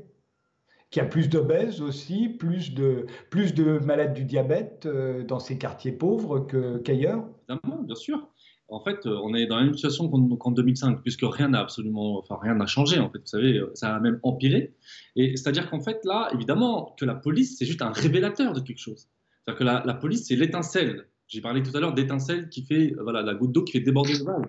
qu'il y a plus d'obèses aussi, plus de, plus de malades du diabète dans ces quartiers pauvres qu'ailleurs Bien sûr en fait, euh, on est dans la même situation qu'en 2005, puisque rien n'a absolument, enfin rien n'a changé. En fait, vous savez, euh, ça a même empiré. Et c'est-à-dire qu'en fait, là, évidemment, que la police, c'est juste un révélateur de quelque chose. C'est-à-dire que la, police, c'est l'étincelle. J'ai parlé tout à l'heure d'étincelle qui fait, euh, voilà, la goutte d'eau qui fait déborder le vase.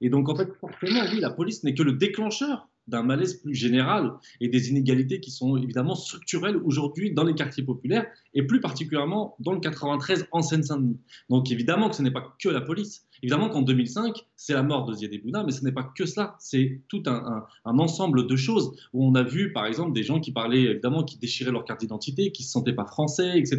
Et donc, en fait, forcément, oui, la police n'est que le déclencheur d'un malaise plus général et des inégalités qui sont évidemment structurelles aujourd'hui dans les quartiers populaires et plus particulièrement dans le 93 en Seine-Saint-Denis. Donc évidemment que ce n'est pas que la police, Évidemment qu'en 2005, c'est la mort de Ziad Bouna, mais ce n'est pas que cela. C'est tout un, ensemble de choses où on a vu, par exemple, des gens qui parlaient, évidemment, qui déchiraient leur carte d'identité, qui ne se sentaient pas français, etc.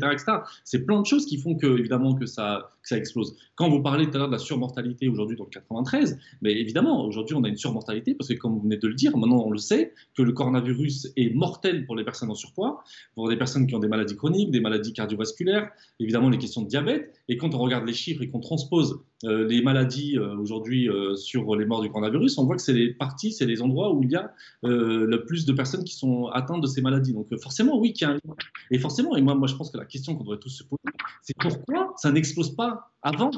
C'est plein de choses qui font que, évidemment, que ça, ça explose. Quand vous parlez tout à l'heure de la surmortalité aujourd'hui dans le 93, mais évidemment, aujourd'hui, on a une surmortalité parce que, comme vous venez de le dire, maintenant, on le sait, que le coronavirus est mortel pour les personnes en surpoids, pour des personnes qui ont des maladies chroniques, des maladies cardiovasculaires, évidemment, les questions de diabète. Et quand on regarde les chiffres et qu'on transpose euh, les maladies euh, aujourd'hui euh, sur les morts du coronavirus, on voit que c'est les parties, c'est les endroits où il y a le plus de personnes qui sont atteintes de ces maladies. Donc forcément, oui, qu'il y a un Et forcément, et moi, moi je pense que la question qu'on devrait tous se poser, c'est pourquoi ça n'explose pas avant?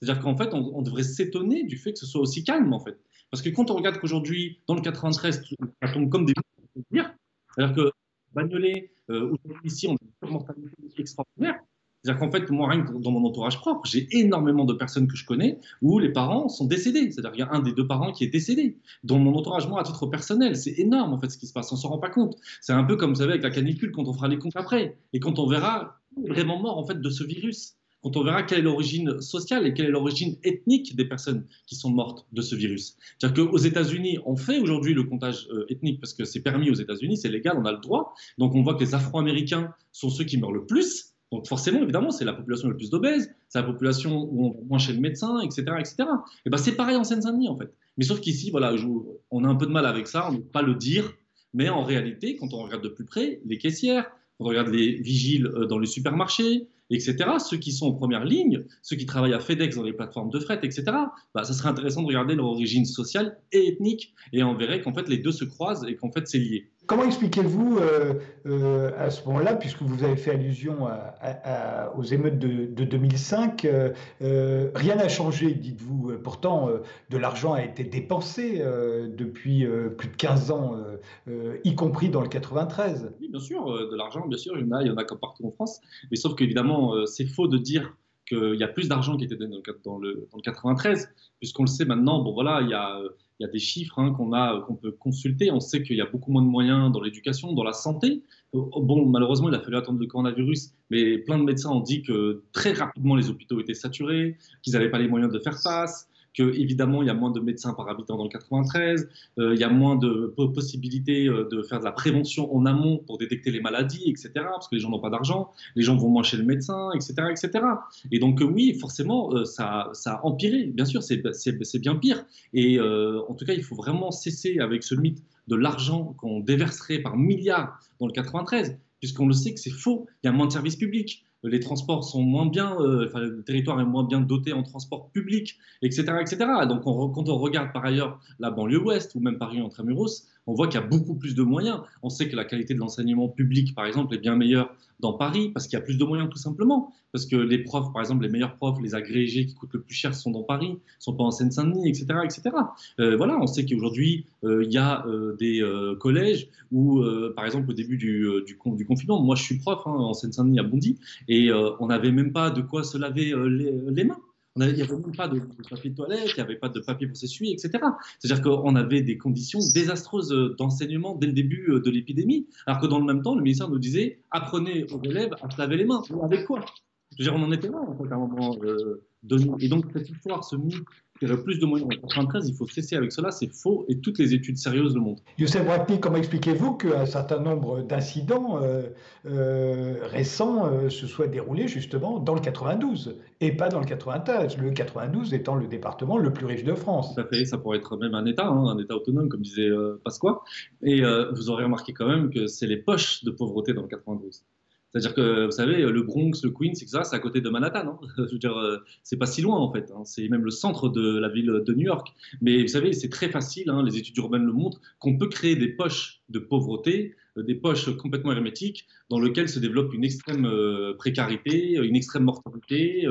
C'est-à-dire qu'en fait, on, devrait s'étonner du fait que ce soit aussi calme, en fait. Parce que quand on regarde qu'aujourd'hui, dans le 93, ça tombe comme des... C'est-à-dire que Bagnolet, ici, on a une mortalité extraordinaire. C'est-à-dire qu'en fait, moi, rien que dans mon entourage propre, j'ai énormément de personnes que je connais où les parents sont décédés. C'est-à-dire qu'il y a un des deux parents qui est décédé. Dans mon entourage, moi, à titre personnel, c'est énorme en fait ce qui se passe. On s'en rend pas compte. C'est un peu comme vous savez avec la canicule quand on fera les comptes après et quand on verra vraiment mort en fait de ce virus. Quand on verra quelle est l'origine sociale et quelle est l'origine ethnique des personnes qui sont mortes de ce virus. C'est-à-dire qu'aux États-Unis, on fait aujourd'hui le comptage euh, ethnique parce que c'est permis aux États-Unis, c'est légal, on a le droit. Donc on voit que les Afro-Américains sont ceux qui meurent le plus donc forcément, évidemment, c'est la population la plus d'obèses, c'est la population où on va moins chez le médecin, etc. etc. Et ben c'est pareil en Seine-Saint-Denis, en fait. Mais sauf qu'ici, voilà, on a un peu de mal avec ça, on ne peut pas le dire, mais en réalité, quand on regarde de plus près, les caissières, on regarde les vigiles euh, dans les supermarchés, etc., ceux qui sont en première ligne, ceux qui travaillent à FedEx dans les plateformes de fret, etc., bah, ça serait intéressant de regarder leur origine sociale et ethnique, et on verrait qu'en fait les deux se croisent et qu'en fait c'est lié. Comment expliquez-vous euh, euh, à ce moment-là, puisque vous avez fait allusion aux émeutes de, 2005, euh, rien n'a changé, dites-vous. Pourtant, de l'argent a été dépensé depuis plus de 15 ans, y compris dans le 93. Oui, bien sûr, de l'argent, bien sûr, il y en a, il en a partout en France. Mais sauf qu'évidemment, c'est faux de dire qu'il y a plus d'argent qui était donné dans le, dans le 93, puisqu'on le sait maintenant, bon voilà, il y a des chiffres hein, qu'on qu'on peut consulter. On sait qu'il y a beaucoup moins de moyens dans l'éducation, dans la santé. Euh, bon, malheureusement, il a fallu attendre le coronavirus, mais plein de médecins ont dit que très rapidement les hôpitaux étaient saturés, qu'ils n'avaient pas les moyens de faire face évidemment il y a moins de médecins par habitant dans le 93, euh, il y a moins de possibilités euh, de faire de la prévention en amont pour détecter les maladies, etc. Parce que les gens n'ont pas d'argent, les gens vont moins chez le médecin, etc., etc. Et donc euh, oui, forcément, ça, ça a empiré. Bien sûr, c'est bien pire. Et en tout cas, il faut vraiment cesser avec ce mythe de l'argent qu'on déverserait par milliards dans le 93 puisqu'on le sait que c'est faux. Il y a moins de services publics, les transports sont moins bien, enfin, le territoire est moins bien doté en transport public, etc. etc. Donc quand on regarde par ailleurs la banlieue ouest ou même Paris intramuros, on voit qu'il y a beaucoup plus de moyens. On sait que la qualité de l'enseignement public, par exemple, est bien meilleure dans Paris parce qu'il y a plus de moyens tout simplement. Parce que les profs, par exemple, les meilleurs profs, les agrégés qui coûtent le plus cher sont dans Paris, sont pas en Seine-Saint-Denis, etc. etc. Euh, voilà, on sait qu'aujourd'hui, euh, il y a euh, des collèges où, par exemple, au début du, confinement, moi je suis prof hein, en Seine-Saint-Denis à Bondy, et on n'avait même pas de quoi se laver les mains. Il n'y avait même pas de, papier de toilette, il n'y avait pas de papier pour s'essuyer, etc. C'est-à-dire qu'on avait des conditions désastreuses d'enseignement dès le début euh, de l'épidémie, alors que dans le même temps, le ministère nous disait apprenez aux élèves à se laver les mains. Avec quoi? Je veux dire, on en était là, en fait, à un moment euh, donné. Et donc, cette histoire, ce mythe il y aurait plus de moyens en 93, il faut cesser avec cela, c'est faux et toutes les études sérieuses le montrent. Youssef Bratni, comment expliquez-vous qu'un certain nombre d'incidents euh, euh, récents se soient déroulés justement dans le 92 et pas dans le 93, le 92 étant le département le plus riche de France? Ça fait, ça pourrait être même un État, hein, un État autonome comme disait Pasqua. Et vous aurez remarqué quand même que c'est les poches de pauvreté dans le 92. C'est-à-dire que, vous savez, le Bronx, le Queens, ça, c'est à côté de Manhattan. Hein euh, c'est pas si loin en fait. Hein. C'est même le centre de la ville de New York. Mais vous savez, c'est très facile, hein, les études urbaines le montrent, qu'on peut créer des poches de pauvreté, euh, des poches complètement hermétiques, dans lesquelles se développe une extrême euh, précarité, une extrême mortalité.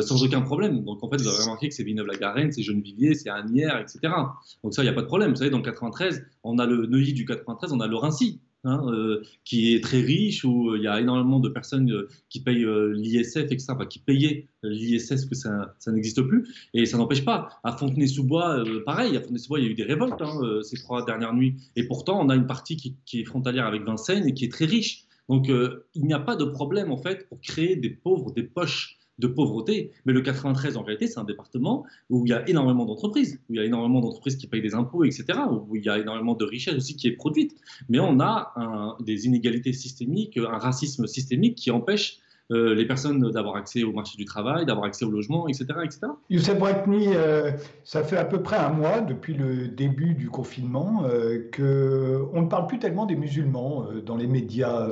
sans aucun problème. Donc en fait, vous avez remarqué que c'est Villeneuve-la-Garenne, c'est Gennevilliers, c'est Agnières, etc. Donc ça, il n'y a pas de problème. Vous savez, dans le 93, on a le Neuilly du 93, on a le Rincy. Hein, euh, qui est très riche, où euh, il y a énormément de personnes euh, qui payent l'ISF, etc., enfin, qui payaient l'ISF, que ça, ça n'existe plus. Et ça n'empêche pas. À Fontenay-sous-Bois, pareil, à Fontenay-sous-Bois, il y a eu des révoltes ces trois dernières nuits. Et pourtant, on a une partie qui, est frontalière avec Vincennes et qui est très riche. Donc, il n'y a pas de problème, en fait, pour créer des pauvres, des poches de pauvreté. Mais le 93, en réalité, c'est un département où il y a énormément d'entreprises, où il y a énormément d'entreprises qui payent des impôts, etc., où il y a énormément de richesse aussi qui est produite. Mais on a des inégalités systémiques, un racisme systémique qui empêche euh, les personnes d'avoir accès au marché du travail, d'avoir accès au logement, etc. etc. Youssef Bratni, euh, ça fait à peu près un mois depuis le début du confinement euh, qu'on ne parle plus tellement des musulmans euh, dans les médias.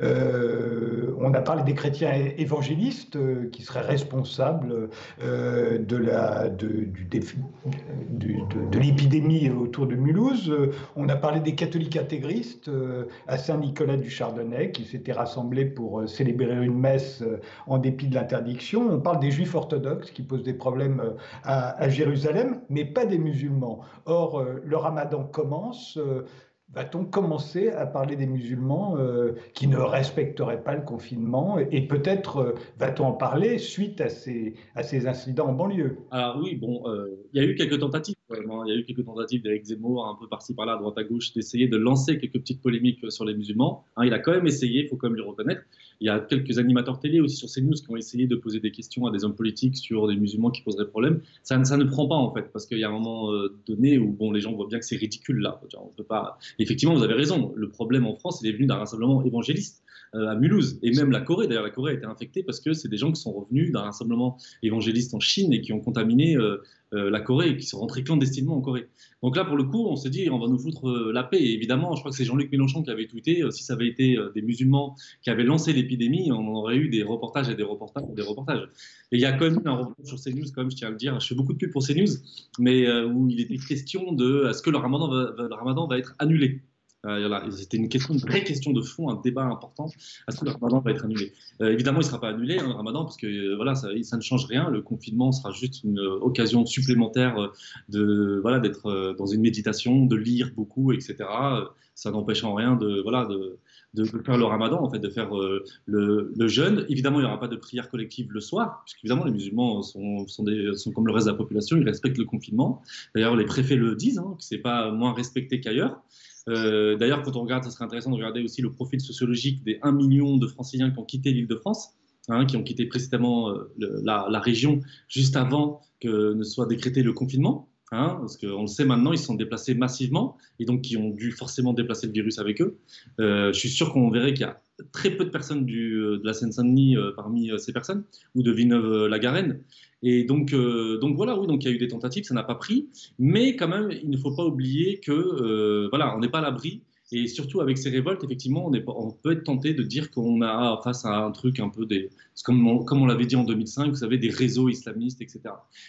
on a parlé des chrétiens évangélistes qui seraient responsables de, la, de, du de, l'épidémie autour de Mulhouse. On a parlé des catholiques intégristes à Saint-Nicolas du Chardonnay qui s'étaient rassemblés pour célébrer une messe euh, en dépit de l'interdiction. On parle des juifs orthodoxes qui posent des problèmes euh, à, Jérusalem, mais pas des musulmans. Or, euh, le ramadan commence. Va-t-on commencer à parler des musulmans qui ne respecteraient pas le confinement? Et peut-être va-t-on en parler suite à ces, incidents en banlieue? Alors oui, bon, il y a eu quelques tentatives. Il y a eu quelques tentatives d'Éric Zemmour, un peu par-ci par-là, droite à gauche, d'essayer de lancer quelques petites polémiques sur les musulmans. Hein, il a quand même essayé, il faut quand même le reconnaître. Il y a quelques animateurs télé aussi sur CNews qui ont essayé de poser des questions à des hommes politiques sur des musulmans qui poseraient problème. Ça, ne prend pas en fait, parce qu'il y a un moment euh, donné où bon, les gens voient bien que c'est ridicule là. On peut pas. Effectivement, vous avez raison. Le problème en France, il est venu d'un rassemblement évangéliste euh, à Mulhouse et même la Corée. D'ailleurs, la Corée a été infectée parce que c'est des gens qui sont revenus d'un rassemblement évangéliste en Chine et qui ont contaminé euh, la Corée, qui sont rentrés clandestinement en Corée. Donc là, pour le coup, on s'est dit, on va nous foutre euh, la paix. Et évidemment, je crois que c'est Jean-Luc Mélenchon qui avait tweeté, euh, si ça avait été des musulmans qui avaient lancé l'épidémie, on aurait eu des reportages et des reportages. Des reportages. Et il y a quand même un reportage sur CNews, quand même, je tiens à le dire, je fais beaucoup de pub pour CNews, mais où il était question de est-ce que le ramadan va être annulé? Euh, C'était une vraie question de fond, un débat important. Est-ce que le ramadan va être annulé? Euh, Évidemment, il ne sera pas annulé, hein, le ramadan, parce que euh, voilà, ça, ne change rien. Le confinement sera juste une occasion supplémentaire de voilà d'être dans une méditation, de lire beaucoup, etc. Ça n'empêche en rien de voilà de, faire le ramadan, en fait, de faire le, jeûne. Évidemment, il n'y aura pas de prière collective le soir, puisque évidemment, les musulmans sont, comme le reste de la population, ils respectent le confinement. D'ailleurs, les préfets le disent, hein, que c'est pas moins respecté qu'ailleurs. Euh, d'ailleurs, quand on regarde, ce serait intéressant de regarder aussi le profil sociologique des 1 million de franciliens qui ont quitté l'île de France, hein, qui ont quitté précisément euh, la, région juste avant que ne soit décrété le confinement. Hein, parce qu'on le sait maintenant, ils se sont déplacés massivement et donc qui ont dû forcément déplacer le virus avec eux. Euh, je suis sûr qu'on verrait qu'il y a très peu de personnes du, de la Seine-Saint-Denis parmi ces personnes, ou de Villeneuve-la-Garenne. Et donc, euh, donc voilà, oui, donc il y a eu des tentatives, ça n'a pas pris, mais quand même, il ne faut pas oublier que euh, voilà, on n'est pas à l'abri Et surtout avec ces révoltes, effectivement, on, peut être tenté de dire qu'on a face à un truc un peu des, comme on, l'avait dit en 2005, vous savez, des réseaux islamistes, etc.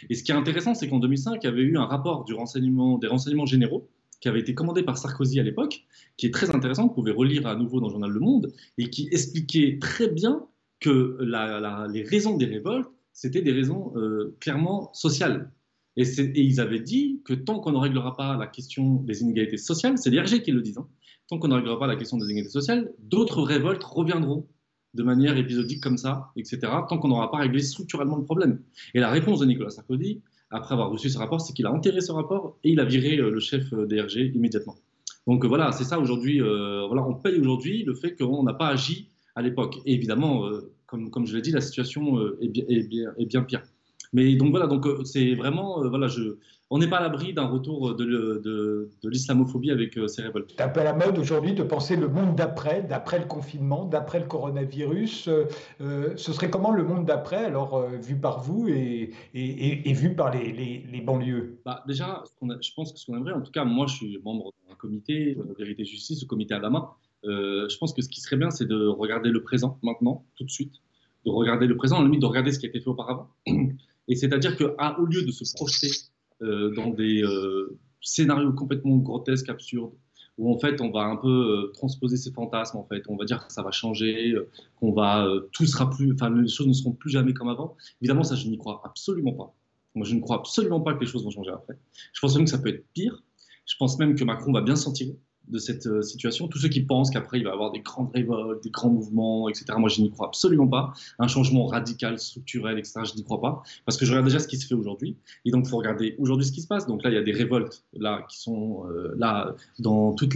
Et ce qui est intéressant, c'est qu'en 2005, il y avait eu un rapport du renseignement, des renseignements généraux qui avait été commandé par Sarkozy à l'époque, qui est très intéressant, vous pouvez relire à nouveau dans le journal Le Monde, et qui expliquait très bien que les raisons des révoltes, c'était des raisons euh, clairement sociales. Et, ils avaient dit que tant qu'on ne réglera pas la question des inégalités sociales, c'est l'IRG qui le dit, hein, tant qu'on ne réglera pas la question des inégalités sociales, d'autres révoltes reviendront de manière épisodique comme ça, etc., tant qu'on n'aura pas réglé structurellement le problème. Et la réponse de Nicolas Sarkozy, après avoir reçu ce rapport, c'est qu'il a enterré ce rapport et il a viré euh, le chef euh, d'IRG immédiatement. Donc voilà, c'est ça aujourd'hui. voilà, on paye aujourd'hui le fait qu'on n'a pas agi à l'époque. Et évidemment, comme, je l'ai dit, la situation euh, est bien, est, bien, pire. Mais donc voilà, donc euh, c'est vraiment, euh, voilà, je, on n'est pas à l'abri d'un retour de, de, de l'islamophobie avec ces révoltes. C'est un peu à la mode aujourd'hui de penser le monde d'après, d'après le confinement, d'après le coronavirus. ce serait comment le monde d'après, alors vu par vous et, et, et vu par les, les, les banlieues? Bah, Déjà, je pense que ce qu'on aimerait, en tout cas, moi je suis membre d'un comité, Vérité Justice, le comité à la main. Euh, je pense que ce qui serait bien, c'est de regarder le présent maintenant, tout de suite, de regarder le présent, à la limite de regarder ce qui a été fait auparavant. Et c'est-à-dire qu'au lieu de se projeter euh, dans des euh, scénarios complètement grotesques, absurdes, où en fait on va un peu transposer ces fantasmes, en fait, on va dire que ça va changer, qu'on va tout sera plus, enfin les choses ne seront plus jamais comme avant. Évidemment, ça je n'y crois absolument pas. Moi, je ne crois absolument pas que les choses vont changer après. Je pense même que ça peut être pire. Je pense même que Macron va bien s'en tirer de cette euh, situation. Tous ceux qui pensent qu'après il va y avoir des grandes révoltes, des grands mouvements, etc. Moi, je n'y crois absolument pas. Un changement radical, structurel, etc. Je n'y crois pas parce que je regarde déjà ce qui se fait aujourd'hui. Et donc, il faut regarder aujourd'hui ce qui se passe. Donc là, il y a des révoltes là qui sont euh, là dans tous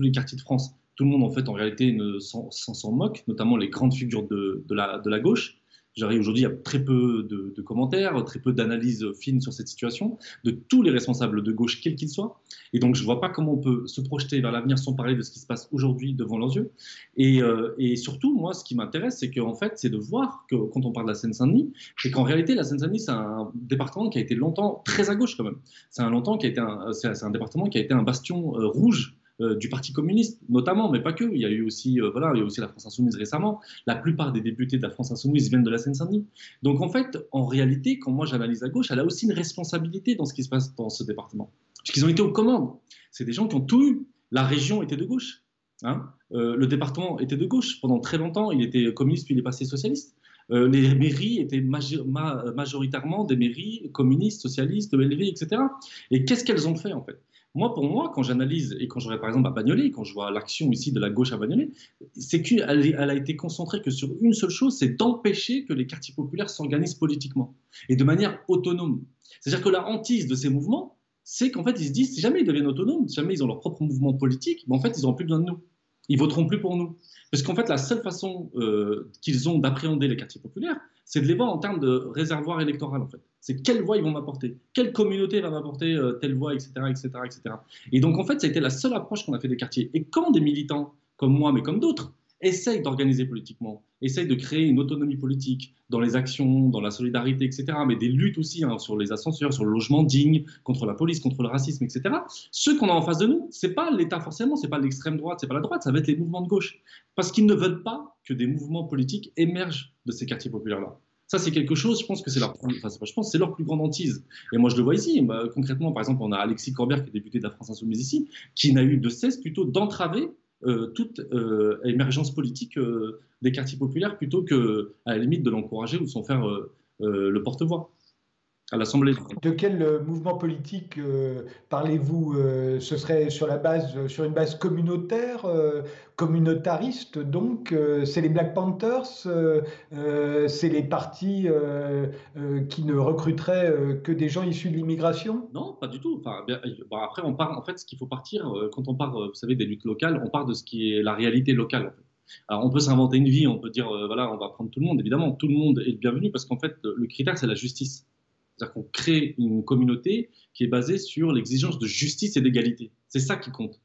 les quartiers de France. Tout le monde en fait en réalité s'en moque, notamment les grandes figures de la gauche. Aujourd'hui, il y a très peu de, commentaires, très peu d'analyses fines sur cette situation, de tous les responsables de gauche, quels qu'ils soient. Et donc, je ne vois pas comment on peut se projeter vers l'avenir sans parler de ce qui se passe aujourd'hui devant leurs yeux. Et, euh, et surtout, moi, ce qui m'intéresse, c'est qu'en fait, c'est de voir que quand on parle de la Seine-Saint-Denis, c'est qu'en réalité, la Seine-Saint-Denis, c'est un département qui a été longtemps très à gauche quand même. C'est un, un, un département qui a été un bastion euh, rouge du Parti communiste, notamment, mais pas que. Il y a eu aussi, euh, voilà, il y a aussi la France insoumise récemment. La plupart des députés de la France insoumise viennent de la Seine-Saint-Denis. Donc en fait, en réalité, quand moi j'analyse à gauche, elle a aussi une responsabilité dans ce qui se passe dans ce département, puisqu'ils ont été aux commandes. C'est des gens qui ont tout eu. La région était de gauche. Hein. Euh, le département était de gauche. Pendant très longtemps, il était communiste, puis il est passé socialiste. les mairies étaient majoritairement des mairies communistes, socialistes, élevées, etc. Et qu'est-ce qu'elles ont fait en fait? Moi, pour moi, quand j'analyse et quand je par exemple à Bagnolet, quand je vois l'action ici de la gauche à Bagnolet, c'est qu'elle elle a été concentrée que sur une seule chose, c'est d'empêcher que les quartiers populaires s'organisent politiquement et de manière autonome. C'est-à-dire que la hantise de ces mouvements, c'est qu'en fait, ils se disent, si jamais ils deviennent autonomes, si jamais ils ont leur propre mouvement politique, ben en fait, ils n'auront plus besoin de nous. Ils voteront plus pour nous. Parce qu'en fait, la seule façon euh, qu'ils ont d'appréhender les quartiers populaires, c'est de les voir en termes de réservoir électoral, en fait. C'est quelle voix ils vont m'apporter, quelle communauté va m'apporter euh, telle voix, etc., etc., etc. Et donc, en fait, ça a été la seule approche qu'on a fait des quartiers. Et quand des militants, comme moi, mais comme d'autres, essayent d'organiser politiquement, essayent de créer une autonomie politique dans les actions, dans la solidarité, etc., mais des luttes aussi hein, sur les ascenseurs, sur le logement digne, contre la police, contre le racisme, etc. Ceux qu'on a en face de nous, c'est pas l'État forcément, c'est pas l'extrême droite, c'est pas la droite, ça va être les mouvements de gauche, parce qu'ils ne veulent pas que des mouvements politiques émergent de ces quartiers populaires-là. Ça, c'est quelque chose, je pense que c'est leur, enfin, leur plus grande hantise. Et moi, je le vois ici. Bah, concrètement, par exemple, on a Alexis Corbière, qui est député de la France Insoumise ici, qui n'a eu de cesse plutôt d'entraver euh, toute euh, émergence politique euh, des quartiers populaires plutôt que, à la limite, de l'encourager ou de s'en faire le porte-voix à l'Assemblée. De quel euh, mouvement politique euh, parlez-vous euh, Ce serait sur la base, sur une base communautaire, communautariste. Donc, c'est les Black Panthers, c'est les partis qui ne recruteraient que des gens issus de l'immigration? Non, pas du tout. Enfin, après, on part. En fait, ce qu'il faut partir quand on parle, vous savez, des luttes locales, on part de ce qui est la réalité locale. Alors, on peut s'inventer une vie, on peut dire, voilà, on va prendre tout le monde. Évidemment, tout le monde est le bienvenu parce qu'en fait, le critère, c'est la justice. C'est-à-dire qu'on crée une communauté qui est basée sur l'exigence de justice et d'égalité. C'est ça qui compte.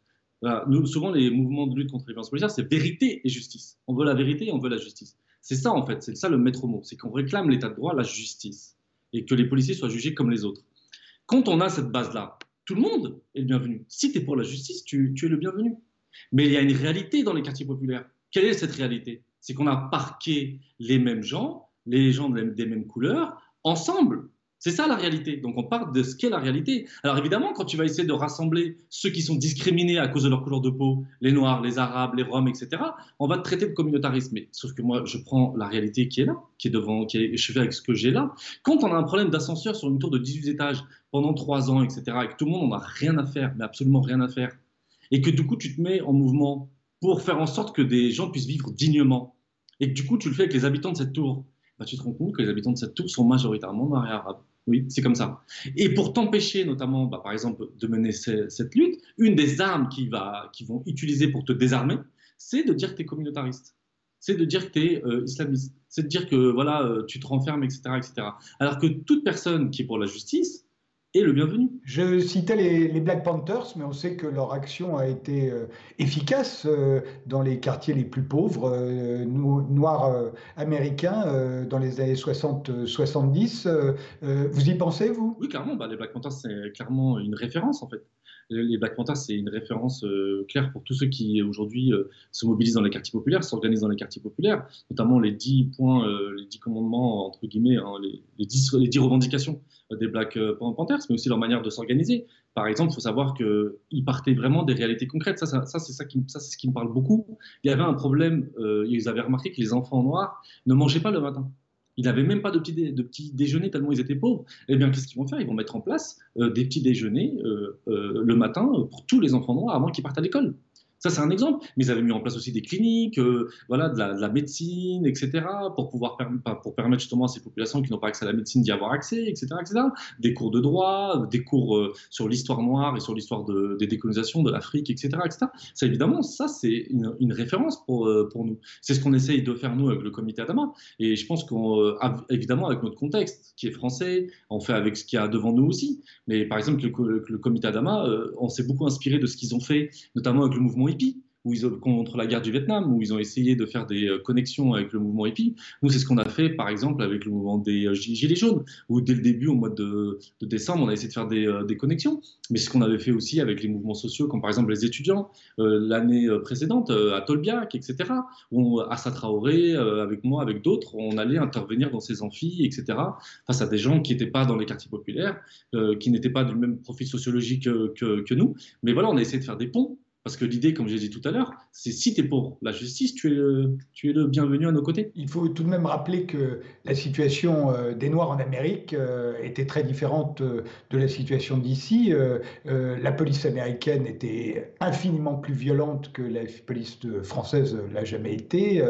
Souvent, les mouvements de lutte contre les violences policières, c'est vérité et justice. On veut la vérité et on veut la justice. C'est ça, en fait, c'est ça le maître mot. C'est qu'on réclame l'état de droit, la justice, et que les policiers soient jugés comme les autres. Quand on a cette base-là, tout le monde est le bienvenu. Si tu es pour la justice, tu, es le bienvenu. Mais il y a une réalité dans les quartiers populaires. Quelle est cette réalité? C'est qu'on a parqué les mêmes gens, les gens des mêmes couleurs, ensemble. C'est ça la réalité. Donc on part de ce qu'est la réalité. Alors évidemment, quand tu vas essayer de rassembler ceux qui sont discriminés à cause de leur couleur de peau, les Noirs, les Arabes, les Roms, etc., on va te traiter de communautarisme. Mais, sauf que moi, je prends la réalité qui est là, qui est devant, qui est, je fais avec ce que j'ai là. Quand on a un problème d'ascenseur sur une tour de 18 étages pendant 3 ans, etc., et tout le monde n'en a rien à faire, mais absolument rien à faire, et que du coup tu te mets en mouvement pour faire en sorte que des gens puissent vivre dignement, et que du coup tu le fais avec les habitants de cette tour, tu te rends compte que les habitants de cette tour sont majoritairement et arabes. Oui, c'est comme ça. Et pour t'empêcher, notamment, bah, par exemple, de mener cette lutte, une des armes qui, va, qui vont utiliser pour te désarmer, c'est de dire que tu es communautariste. C'est de dire que tu es euh, islamiste. C'est de dire que voilà, euh, tu te renfermes, etc., etc. Alors que toute personne qui est pour la justice, et le bienvenu. Je citais les, Black Panthers, mais on sait que leur action a été euh, efficace euh, dans les quartiers les plus pauvres, euh, noirs américains, dans les années 60-70. vous y pensez, vous? Oui, clairement. Bah, les Black Panthers, c'est clairement une référence, en fait les Black Panthers, c'est une référence euh, claire pour tous ceux qui aujourd'hui euh, se mobilisent dans les quartiers populaires, s'organisent dans les quartiers populaires, notamment les dix points, euh, les commandements, entre guillemets, hein, les, les, dix, les, revendications des Black Panthers, mais aussi leur manière de s'organiser. Par exemple, il faut savoir qu'ils partaient vraiment des réalités concrètes. Ça, c'est ça, ce qui me parle beaucoup. Il y avait un problème, ils avaient remarqué que les enfants noirs ne mangeaient pas le matin. Ils n'avaient même pas de petit, de petit déjeuner tellement ils étaient pauvres. Eh bien, qu'est-ce qu'ils vont faire? Ils vont mettre en place euh, des petits déjeuners euh, euh, le matin pour tous les enfants noirs avant qu'ils partent à l'école. Ça, c'est un exemple. Mais ils avaient mis en place aussi des cliniques, euh, voilà, de la, médecine, etc., pour pouvoir pour permettre justement à ces populations qui n'ont pas accès à la médecine d'y avoir accès, etc., etc. Des cours de droit, des cours euh, sur l'histoire noire et sur l'histoire de, des décolonisations de l'Afrique, etc., etc. Ça, évidemment, ça, c'est une, référence pour, euh, pour nous. C'est ce qu'on essaye de faire, nous, avec le comité Adama. Et je pense qu'on, évidemment, avec notre contexte, qui est français, on fait avec ce qu'il y a devant nous aussi. Mais par exemple, le, le comité Adama, on s'est beaucoup inspiré de ce qu'ils ont fait, notamment avec le mouvement hippie, où ils ont, contre la guerre du Vietnam, où ils ont essayé de faire des euh, connexions avec le mouvement hippie. Nous, c'est ce qu'on a fait, par exemple, avec le mouvement des euh, Gilets jaunes, où dès le début, au mois de, décembre, on a essayé de faire des, euh, connexions. Mais ce qu'on avait fait aussi avec les mouvements sociaux, comme par exemple les étudiants, l'année précédente, à Tolbiac, etc., où à Traoré, avec moi, avec d'autres, on allait intervenir dans ces amphis, etc., face à des gens qui n'étaient pas dans les quartiers populaires, qui n'étaient pas du même profil sociologique que, que nous. Mais voilà, on a essayé de faire des ponts parce que l'idée, comme j'ai dit tout à l'heure, c'est si tu es pour la justice, tu es, le, tu es le bienvenu à nos côtés. Il faut tout de même rappeler que la situation euh, des Noirs en Amérique euh, était très différente euh, de la situation d'ici. La police américaine était infiniment plus violente que la police française l'a jamais été.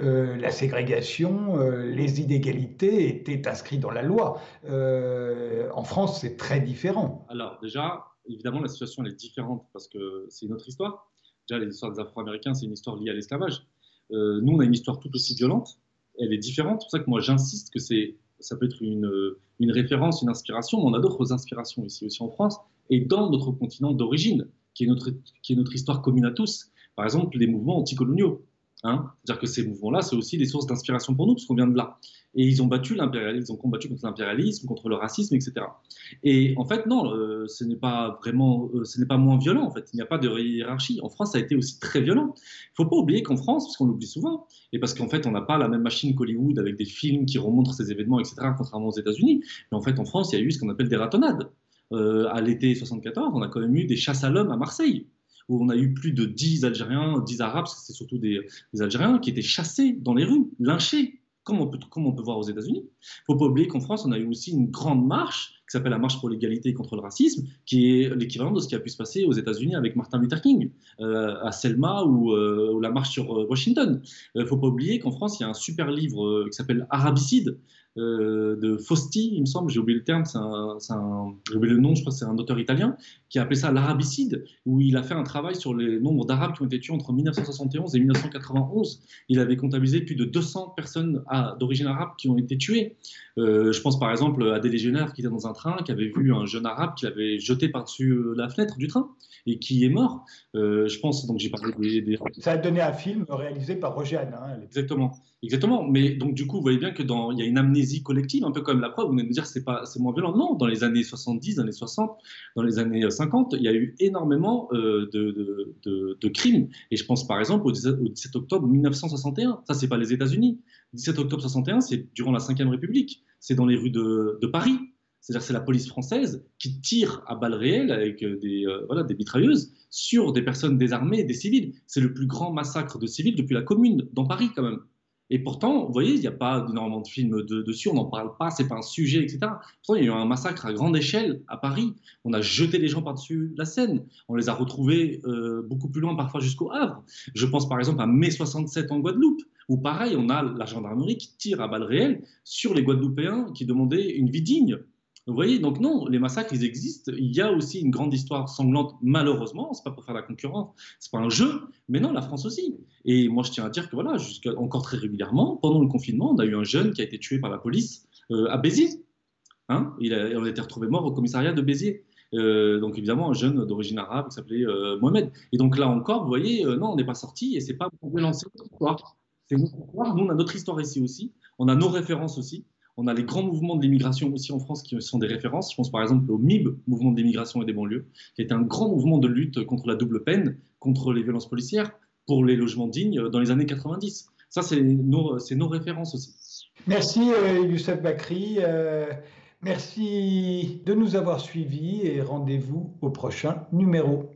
La ségrégation, les inégalités étaient inscrites dans la loi. En France, c'est très différent. Alors déjà, évidemment, la situation est différente parce que c'est une autre histoire. Déjà, l'histoire des Afro-Américains, c'est une histoire liée à l'esclavage. Euh, nous, on a une histoire tout aussi violente. Elle est différente. C'est pour ça que moi, j'insiste que c'est, ça peut être une, une référence, une inspiration, mais on a d'autres inspirations ici aussi en France et dans notre continent d'origine, qui est notre, qui est notre histoire commune à tous. Par exemple, les mouvements anticoloniaux. Hein C'est-à-dire que ces mouvements-là, c'est aussi des sources d'inspiration pour nous, parce qu'on vient de là. Et ils ont battu l'impérialisme, ils ont combattu contre l'impérialisme, contre le racisme, etc. Et en fait, non, euh, ce n'est pas vraiment, euh, ce n'est pas moins violent. En fait, il n'y a pas de hiérarchie. En France, ça a été aussi très violent. Il ne faut pas oublier qu'en France, parce qu'on l'oublie souvent, et parce qu'en fait, on n'a pas la même machine qu'Hollywood avec des films qui remontrent ces événements, etc. Contrairement aux États-Unis. Mais en fait, en France, il y a eu ce qu'on appelle des ratonnades. Euh, à l'été 74, on a quand même eu des chasses à l'homme à Marseille où on a eu plus de 10 Algériens, 10 Arabes, c'est surtout des, Algériens, qui étaient chassés dans les rues, lynchés comme on peut, voir aux États-Unis. Il faut pas oublier qu'en France, on a eu aussi une grande marche qui s'appelle la marche pour l'égalité et contre le racisme, qui est l'équivalent de ce qui a pu se passer aux États-Unis avec Martin Luther King euh, à Selma ou, euh, la marche sur euh, Washington. Il faut pas oublier qu'en France, il y a un super livre qui s'appelle Arabicide de Fausti, il me semble, j'ai oublié le terme, j'ai oublié le nom, je crois que c'est un auteur italien, qui a appelé ça l'arabicide, où il a fait un travail sur les nombres d'Arabes qui ont été tués entre 1971 et 1991. Il avait comptabilisé plus de 200 personnes d'origine arabe qui ont été tuées. Euh, je pense par exemple à des légionnaires qui étaient dans un train, qui avait vu un jeune arabe qui l'avait jeté par-dessus la fenêtre du train et qui est mort. je pense, donc j'ai parlé des, Ça a donné un film réalisé par Roger Hanin. Exactement. Exactement. Mais donc, du coup, vous voyez bien qu'il y a une amnésie collective, un peu comme la preuve. Vous venez de me dire que c'est moins violent. Non, dans les années 70, années 60, dans les années 50, il y a eu énormément de, de, crimes. Et je pense par exemple au 17, octobre 1961. Ça, c'est pas les États-Unis. 17 octobre 61, c'est durant la Ve République. C'est dans les rues de, Paris. C'est-à-dire c'est la police française qui tire à balles réelles avec des, euh, voilà, des mitrailleuses sur des personnes désarmées des civils. C'est le plus grand massacre de civils depuis la Commune, dans Paris quand même. Et pourtant, vous voyez, il n'y a pas énormément de films dessus, on n'en parle pas, c'est pas un sujet, etc. Pourtant, il y a eu un massacre à grande échelle à Paris. On a jeté les gens par-dessus la Seine. On les a retrouvés euh, beaucoup plus loin, parfois jusqu'au Havre. Je pense par exemple à mai 67 en Guadeloupe, où pareil, on a la gendarmerie qui tire à balles réelles sur les Guadeloupéens qui demandaient une vie digne. Vous voyez, donc non, les massacres, ils existent. Il y a aussi une grande histoire sanglante, malheureusement. C'est pas pour faire la concurrence, c'est pas un jeu, mais non, la France aussi. Et moi, je tiens à dire que voilà, encore très régulièrement, pendant le confinement, on a eu un jeune qui a été tué par la police euh, à Béziers. Hein il a, on a été retrouvé mort au commissariat de Béziers. Euh, donc évidemment un jeune d'origine arabe qui s'appelait euh, Mohamed. Et donc là encore, vous voyez, non, on n'est pas sorti et c'est pas pour lancer notre histoire. C'est notre histoire. Nous, on a notre histoire ici aussi. On a nos références aussi. On a les grands mouvements de l'immigration aussi en France qui sont des références. Je pense par exemple au MIB, Mouvement de l'immigration et des banlieues, qui est un grand mouvement de lutte contre la double peine, contre les violences policières, pour les logements dignes dans les années 90. Ça, c'est nos, références aussi. Merci euh, Youssef Bakri. Euh, merci de nous avoir suivis et rendez-vous au prochain numéro.